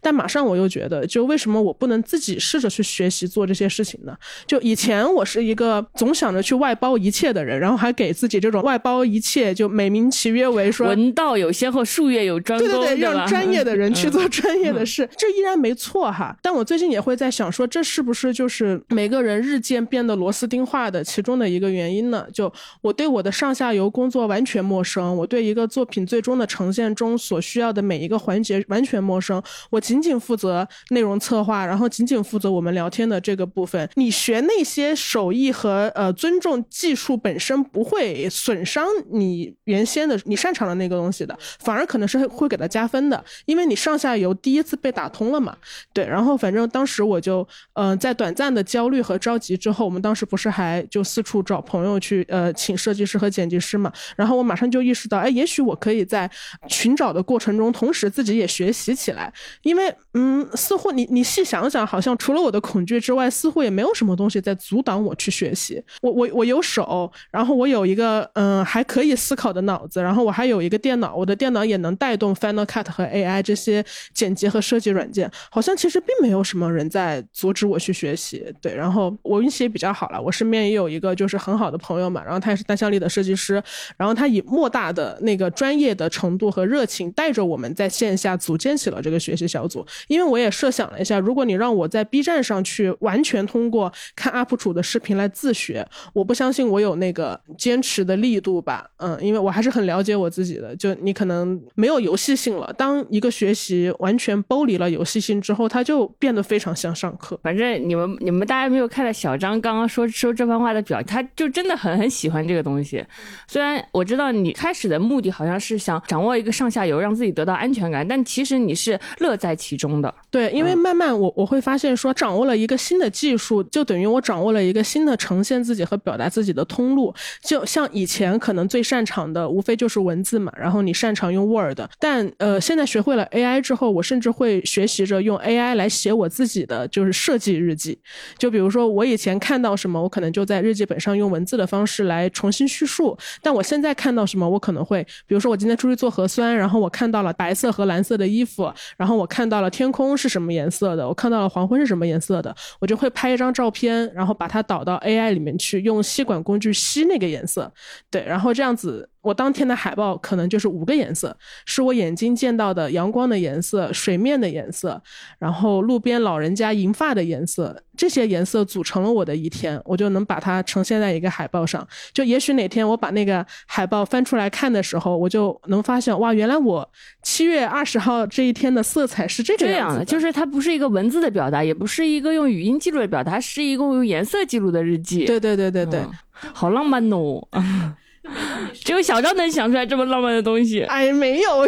但马上我又觉得，就为什么我不能自己试着去学习做这些事情呢？就以前我是一个总想着去外包一切的人，然后还给自己这种外包一切就美名其曰为说文道有先后，术业有专攻，对对对，让专业的人去 [laughs] 嗯做专业的事，这依然没错哈。但我最近也会在想说，这是不是就是每个人日渐变得螺丝钉化的其中的一个原因呢？就我对我的上下游工作完全陌生，我对一个作品最终的呈现中所需要的每一个环节完全陌生，我仅仅负责内容策划，然后然后仅仅负责我们聊天的这个部分。你学那些手艺和呃尊重技术本身不会损伤你原先的你擅长的那个东西的，反而可能是会给他加分的，因为你上下游第一次被打通了嘛。对，然后反正当时我就呃在短暂的焦虑和着急之后，我们当时不是还就四处找朋友去呃请设计师和剪辑师嘛，然后我马上就意识到，哎，也许我可以在寻找的过程中，同时自己也学习起来，因为嗯，似乎你你细想想，好像除了我的恐惧之外，似乎也没有什么东西在阻挡我去学习。我我我有手，然后我有一个嗯还可以思考的脑子，然后我还有一个电脑，我的电脑也能带动 Final Cut 和 AI 这些剪辑和设计软件，好像其实并没有什么人在阻止我去学习。对，然后我运气也比较好了，我身边也有一个就是很好的朋友嘛，然后他也是单向力的设计师，然后他以莫大的那个专业的程度和热情，带着我们在线下组建起了这个学习小组。因为我也设想了一下，如果你让我在 B 站上去完全通过看 UP 主的视频来自学，我不相信我有那个坚持的力度吧。嗯，因为我还是很了解我自己的，就你可能没有游戏性了。当一个学习完全剥离了游戏性之后，它就变得非常像上课。反正你们你们大家没有看到小张刚刚说说这番话的表，他就真的很很喜欢这个东西。虽然我知道你开始的目的好像是想掌握一个上下游，让自己得到安全感，但其实你是乐在其中的。对，因为慢慢我我会发现说，掌握了一个新的技术，就等于我掌握了一个新的呈现自己和表达自己的通路。就像以前可能最擅长的，无非就是文字嘛，然后你擅长用 Word，但呃，现在学会了 AI 之后，我甚至会学习着用 AI 来写我自己的就是设计日记。就比如说我以前看到什么，我可能就在日记本上用文字的方式来重新叙述，但我现在看到什么，我可能会，比如说我今天出去做核酸，然后我看到了白色和蓝色的衣服，然后我看到了天空是什么颜色的，我看到了黄昏是什么颜色的，我就会拍一张照片，然后把它导到 AI 里面去，用吸管工具吸那个颜色，对，然后这样子。我当天的海报可能就是五个颜色，是我眼睛见到的阳光的颜色、水面的颜色，然后路边老人家银发的颜色，这些颜色组成了我的一天，我就能把它呈现在一个海报上。就也许哪天我把那个海报翻出来看的时候，我就能发现，哇，原来我七月二十号这一天的色彩是这个这样的，样子的。就是它不是一个文字的表达，也不是一个用语音记录的表达，是一个用颜色记录的日记。对对对对对。嗯好浪漫哦！[laughs] [laughs] 只有小张能想出来这么浪漫的东西。哎，没有，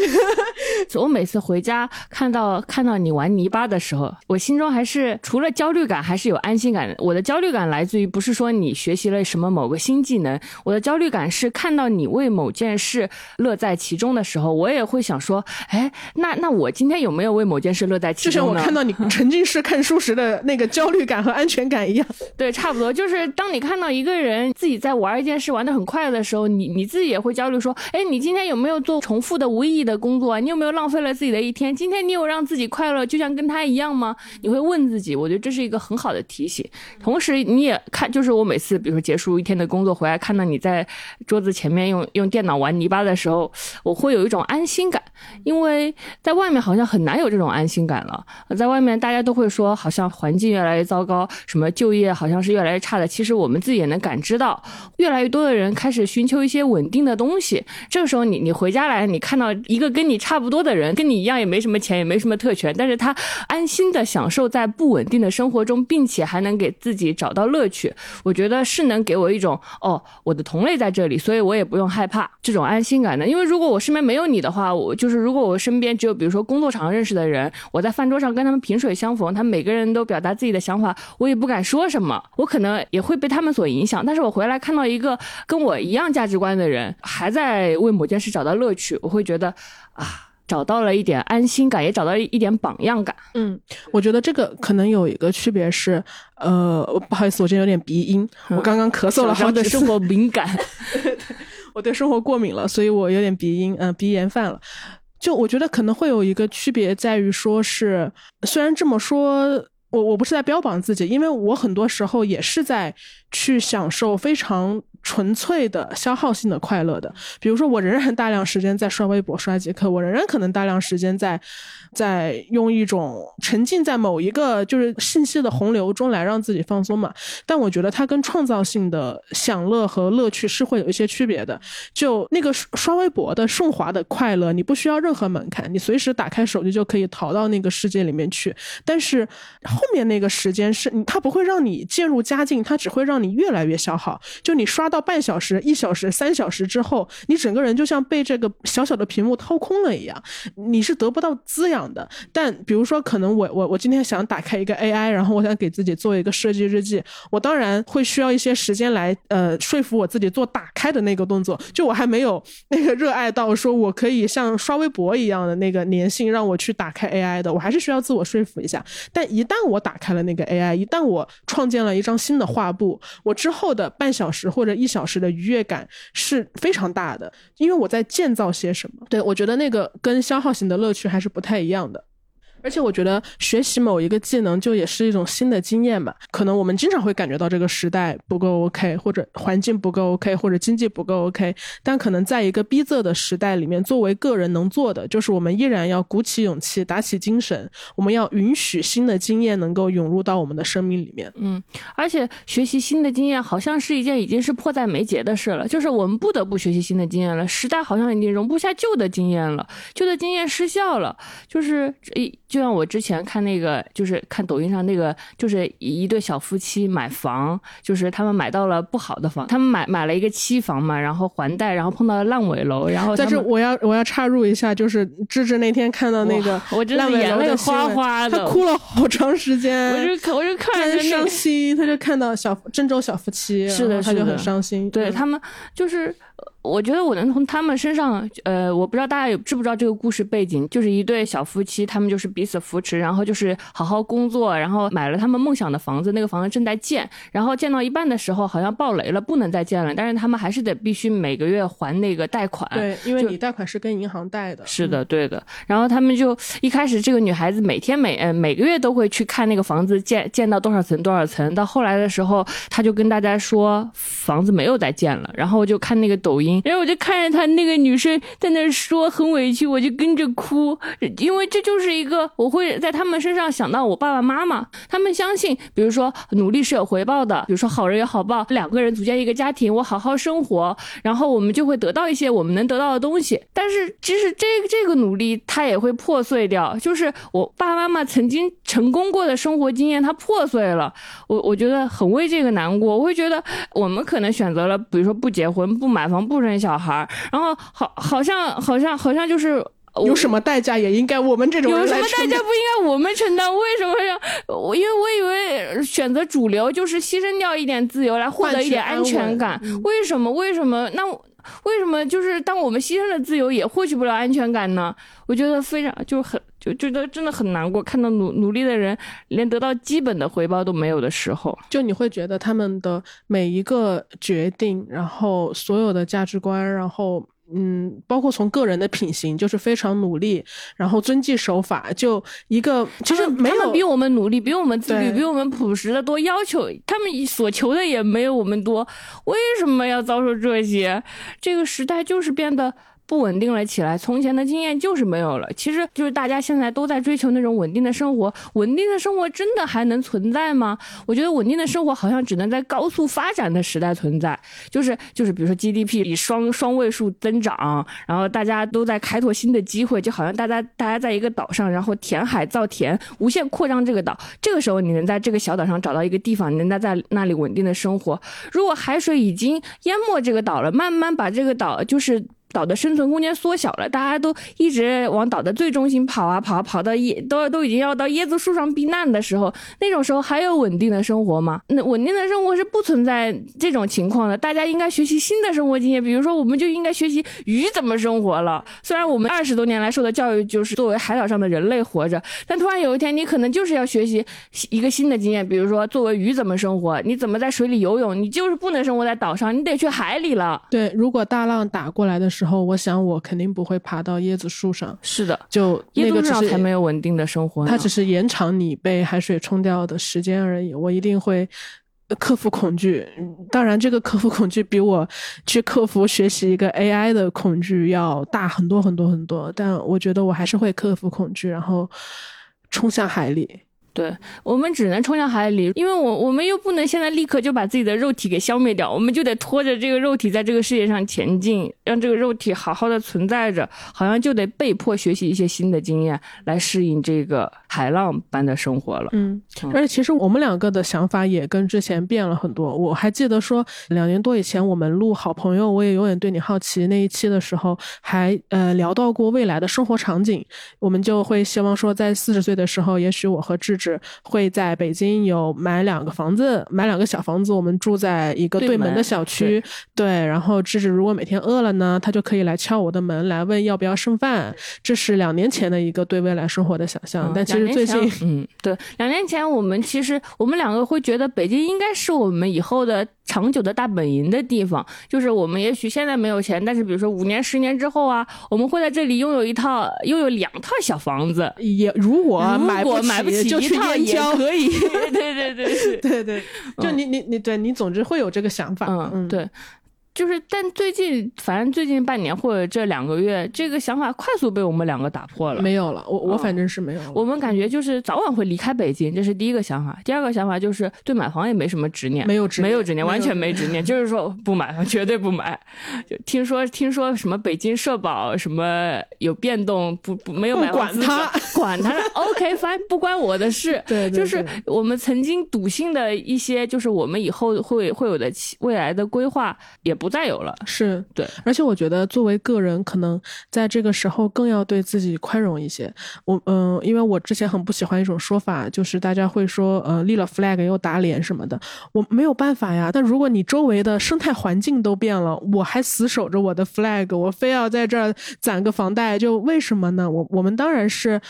[laughs] 我每次回家看到看到你玩泥巴的时候，我心中还是除了焦虑感，还是有安心感的。我的焦虑感来自于不是说你学习了什么某个新技能，我的焦虑感是看到你为某件事乐在其中的时候，我也会想说，哎，那那我今天有没有为某件事乐在其中就像？我看到你 [laughs] 沉浸式看书时的那个焦虑感和安全感一样。对，差不多就是当你看到一个人自己在玩一件事玩的很快乐的时候，你你自己也会焦虑说，哎，你今天有没有做重复的无意义的工作啊？你有没有浪费了自己的一天？今天你有让自己快乐，就像跟他一样吗？你会问自己，我觉得这是一个很好的提醒。同时，你也看，就是我每次比如说结束一天的工作回来，看到你在桌子前面用用电脑玩泥巴的时候，我会有一种安心感，因为在外面好像很难有这种安心感了。在外面大家都会说，好像环境越来越糟糕，什么就业好像是越来越差的。其实我们自己也能感知到，越来越多的人开始寻求一些稳定的东西。这个时候你你回家来，你看到一个跟你差不多的人，跟你一样也没什么钱，也没什么特权，但是他安心的享受在不稳定的生活中，并且还能给自己找到乐趣。我觉得是能给我一种哦，我的同类在这里，所以我也不用害怕这种安心感的。因为如果我身边没有你的话，我就是如果我身边只有比如说工作场认识的人，我在饭桌上跟他们萍水相逢，他每个人都表达自己的想法，我也不敢说什么，我可能也会被他们所影响。但是我回来看到一个跟我一样价观的人，还在为某件事找到乐趣，我会觉得啊，找到了一点安心感，也找到一点榜样感。嗯，我觉得这个可能有一个区别是，呃，不好意思，我今天有点鼻音，我刚刚咳嗽了好几次，生活敏感，[laughs] 我对生活过敏了，所以我有点鼻音，嗯，鼻炎犯了。就我觉得可能会有一个区别在于，说是虽然这么说，我我不是在标榜自己，因为我很多时候也是在去享受非常。纯粹的消耗性的快乐的，比如说我仍然大量时间在刷微博、刷极客，我仍然可能大量时间在在用一种沉浸在某一个就是信息的洪流中来让自己放松嘛。但我觉得它跟创造性的享乐和乐趣是会有一些区别的。就那个刷微博的顺滑的快乐，你不需要任何门槛，你随时打开手机就可以逃到那个世界里面去。但是后面那个时间是，它不会让你渐入佳境，它只会让你越来越消耗。就你刷。到半小时、一小时、三小时之后，你整个人就像被这个小小的屏幕掏空了一样，你是得不到滋养的。但比如说，可能我我我今天想打开一个 AI，然后我想给自己做一个设计日记，我当然会需要一些时间来呃说服我自己做打开的那个动作。就我还没有那个热爱到说我可以像刷微博一样的那个粘性，让我去打开 AI 的，我还是需要自我说服一下。但一旦我打开了那个 AI，一旦我创建了一张新的画布，我之后的半小时或者一小时的愉悦感是非常大的，因为我在建造些什么。对我觉得那个跟消耗型的乐趣还是不太一样的。而且我觉得学习某一个技能就也是一种新的经验嘛。可能我们经常会感觉到这个时代不够 OK，或者环境不够 OK，或者经济不够 OK。但可能在一个逼仄的时代里面，作为个人能做的，就是我们依然要鼓起勇气，打起精神，我们要允许新的经验能够涌入到我们的生命里面。嗯，而且学习新的经验好像是一件已经是迫在眉睫的事了，就是我们不得不学习新的经验了。时代好像已经容不下旧的经验了，旧的经验失效了，就是一。就像我之前看那个，就是看抖音上那个，就是一对小夫妻买房，就是他们买到了不好的房，他们买买了一个期房嘛，然后还贷，然后碰到了烂尾楼，然后在这我要我要插入一下，就是芝芝那天看到那个我真的眼泪哗哗的，他哭了好长时间，我就看我就看着伤心，他就看到小郑州小夫妻，是的，他就很伤心，对他们就是。我觉得我能从他们身上，呃，我不知道大家有知不知道这个故事背景，就是一对小夫妻，他们就是彼此扶持，然后就是好好工作，然后买了他们梦想的房子，那个房子正在建，然后建到一半的时候好像爆雷了，不能再建了，但是他们还是得必须每个月还那个贷款。对，[laughs] 因为你贷款是跟银行贷的。是的，对的。然后他们就一开始这个女孩子每天每呃每个月都会去看那个房子建建到多少层多少层，到后来的时候，她就跟大家说房子没有再建了，然后就看那个抖音。然后我就看着他那个女生在那说很委屈，我就跟着哭，因为这就是一个我会在他们身上想到我爸爸妈妈，他们相信，比如说努力是有回报的，比如说好人有好报，两个人组建一个家庭，我好好生活，然后我们就会得到一些我们能得到的东西。但是其实这这个努力它也会破碎掉，就是我爸爸妈妈曾经成功过的生活经验它破碎了，我我觉得很为这个难过，我会觉得我们可能选择了，比如说不结婚、不买房、不。生小孩，然后好，好像，好像，好像就是有什么代价也应该我们这种有什么代价不应该我们承担？为什么要我？因为我以为选择主流就是牺牲掉一点自由来获得一点安全感。为什么？为什么？那为什么就是当我们牺牲了自由也获取不了安全感呢？我觉得非常就很就觉得真的很难过，看到努努力的人连得到基本的回报都没有的时候，就你会觉得他们的每一个决定，然后所有的价值观，然后。嗯，包括从个人的品行，就是非常努力，然后遵纪守法，就一个其实没有比我们努力，比我们自律，比我们朴实的多，要求他们所求的也没有我们多，为什么要遭受这些？这个时代就是变得。不稳定了起来，从前的经验就是没有了。其实就是大家现在都在追求那种稳定的生活，稳定的生活真的还能存在吗？我觉得稳定的生活好像只能在高速发展的时代存在，就是就是比如说 GDP 以双双位数增长，然后大家都在开拓新的机会，就好像大家大家在一个岛上，然后填海造田，无限扩张这个岛。这个时候你能在这个小岛上找到一个地方，你能在在那里稳定的生活。如果海水已经淹没这个岛了，慢慢把这个岛就是。岛的生存空间缩小了，大家都一直往岛的最中心跑啊跑，跑到椰都都已经要到椰子树上避难的时候，那种时候还有稳定的生活吗？那稳定的生活是不存在这种情况的。大家应该学习新的生活经验，比如说，我们就应该学习鱼怎么生活了。虽然我们二十多年来受的教育就是作为海岛上的人类活着，但突然有一天，你可能就是要学习一个新的经验，比如说作为鱼怎么生活，你怎么在水里游泳，你就是不能生活在岛上，你得去海里了。对，如果大浪打过来的时候，时候，我想我肯定不会爬到椰子树上。是的，就椰子树才没有稳定的生活。它只是延长你被海水冲掉的时间而已。我一定会克服恐惧。当然，这个克服恐惧比我去克服学习一个 AI 的恐惧要大很多很多很多。但我觉得我还是会克服恐惧，然后冲向海里。对我们只能冲向海里，因为我我们又不能现在立刻就把自己的肉体给消灭掉，我们就得拖着这个肉体在这个世界上前进，让这个肉体好好的存在着，好像就得被迫学习一些新的经验来适应这个海浪般的生活了。嗯，而且其实我们两个的想法也跟之前变了很多。我还记得说两年多以前我们录好朋友，我也永远对你好奇那一期的时候，还呃聊到过未来的生活场景，我们就会希望说在四十岁的时候，也许我和智。是会在北京有买两个房子，买两个小房子，我们住在一个对门的小区。对，然后芝芝如果每天饿了呢，他就可以来敲我的门，来问要不要剩饭。这是两年前的一个对未来生活的想象。但其实最近，嗯，对，两年前我们其实我们两个会觉得北京应该是我们以后的。长久的大本营的地方，就是我们也许现在没有钱，但是比如说五年、十年之后啊，我们会在这里拥有一套、拥有两套小房子。也如果买不买不起就去也可以。[laughs] 对对对对 [laughs] 对，就你你你对你总之会有这个想法。嗯，对。就是，但最近，反正最近半年或者这两个月，这个想法快速被我们两个打破了。没有了，我我反正是没有。我们感觉就是早晚会离开北京，这是第一个想法。第二个想法就是对买房也没什么执念，没有执没有执念，完全没执念，[laughs] 就是说不买，绝对不买。就听说听说什么北京社保什么有变动，不不没有买管他管 [laughs] 他，OK fine，不关我的事。对，就是我们曾经笃信的一些，就是我们以后会会有的未来的规划也。不再有了，是对，而且我觉得作为个人，可能在这个时候更要对自己宽容一些。我嗯，因为我之前很不喜欢一种说法，就是大家会说，呃，立了 flag 又打脸什么的，我没有办法呀。但如果你周围的生态环境都变了，我还死守着我的 flag，我非要在这儿攒个房贷，就为什么呢？我我们当然是。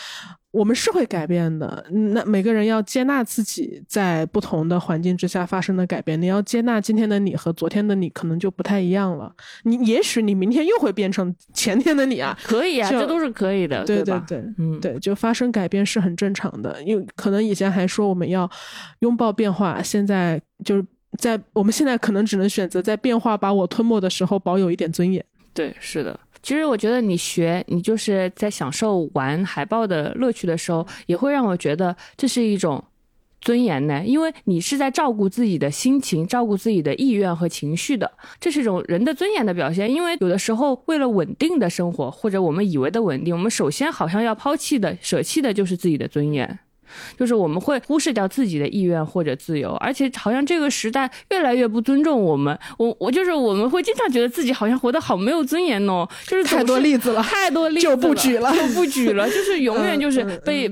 我们是会改变的，那每个人要接纳自己在不同的环境之下发生的改变。你要接纳今天的你和昨天的你可能就不太一样了。你也许你明天又会变成前天的你啊，可以啊，这都是可以的，对对对，嗯，对，就发生改变是很正常的。因为可能以前还说我们要拥抱变化，现在就是在我们现在可能只能选择在变化把我吞没的时候保有一点尊严。对，是的。其实我觉得你学，你就是在享受玩海报的乐趣的时候，也会让我觉得这是一种尊严呢。因为你是在照顾自己的心情、照顾自己的意愿和情绪的，这是一种人的尊严的表现。因为有的时候，为了稳定的生活，或者我们以为的稳定，我们首先好像要抛弃的、舍弃的就是自己的尊严。就是我们会忽视掉自己的意愿或者自由，而且好像这个时代越来越不尊重我们。我我就是我们会经常觉得自己好像活得好没有尊严哦。就是太多例子了，太多例子就不举了，就不举了。就是永远就是被。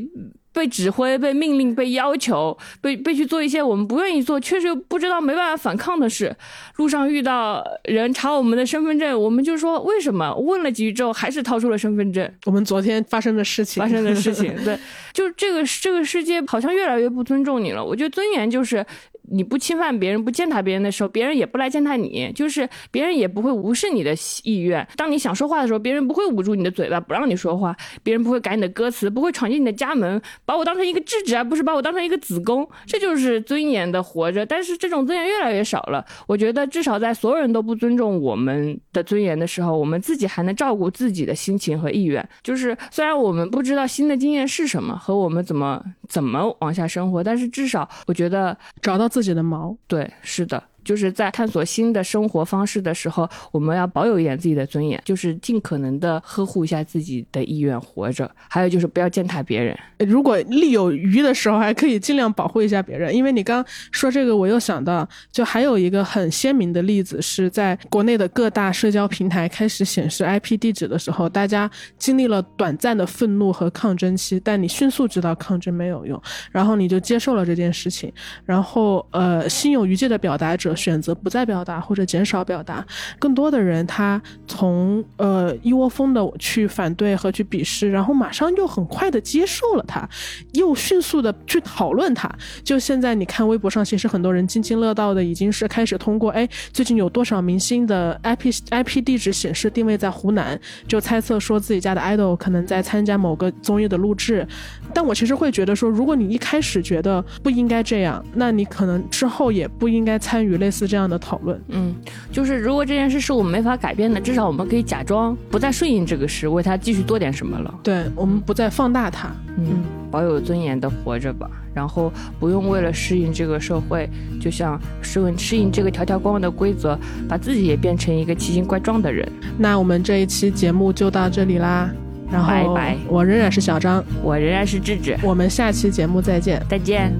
被指挥、被命令、被要求、被被去做一些我们不愿意做、确实不知道没办法反抗的事。路上遇到人查我们的身份证，我们就说为什么？问了几句之后，还是掏出了身份证。我们昨天发生的事情，发生的事情，对，[laughs] 就这个这个世界好像越来越不尊重你了。我觉得尊严就是你不侵犯别人、不践踏别人的时候，别人也不来践踏你，就是别人也不会无视你的意愿。当你想说话的时候，别人不会捂住你的嘴巴不让你说话，别人不会改你的歌词，不会闯进你的家门，把我当成一个智者，而不是把我当成一个子宫。这就是尊严的活着。但是这种尊严越来越少了。我觉得至少在所有人都不尊重我们的尊严的时候，我们自己还能照顾自己的心情和意愿。就是虽然我们不知道新的经验是什么和我们怎么怎么往下生活，但是至少我觉得找到自自己的毛。对，是的。就是在探索新的生活方式的时候，我们要保有一点自己的尊严，就是尽可能的呵护一下自己的意愿活着。还有就是不要践踏别人。如果力有余的时候，还可以尽量保护一下别人。因为你刚说这个，我又想到，就还有一个很鲜明的例子，是在国内的各大社交平台开始显示 IP 地址的时候，大家经历了短暂的愤怒和抗争期，但你迅速知道抗争没有用，然后你就接受了这件事情，然后呃，心有余悸的表达者。选择不再表达或者减少表达，更多的人他从呃一窝蜂的去反对和去鄙视，然后马上又很快的接受了他，又迅速的去讨论他。就现在你看微博上，其实很多人津津乐道的已经是开始通过哎最近有多少明星的 IP IP 地址显示定位在湖南，就猜测说自己家的 idol 可能在参加某个综艺的录制。但我其实会觉得说，如果你一开始觉得不应该这样，那你可能之后也不应该参与类似这样的讨论。嗯，就是如果这件事是我们没法改变的，至少我们可以假装不再顺应这个事，为他继续做点什么了。对，我们不再放大它。嗯，保有尊严的活着吧，然后不用为了适应这个社会，就像适应适应这个条条框框的规则，把自己也变成一个奇形怪状的人。那我们这一期节目就到这里啦。然后，拜拜。我仍然是小张，我仍然是智智。我们下期节目再见，再见。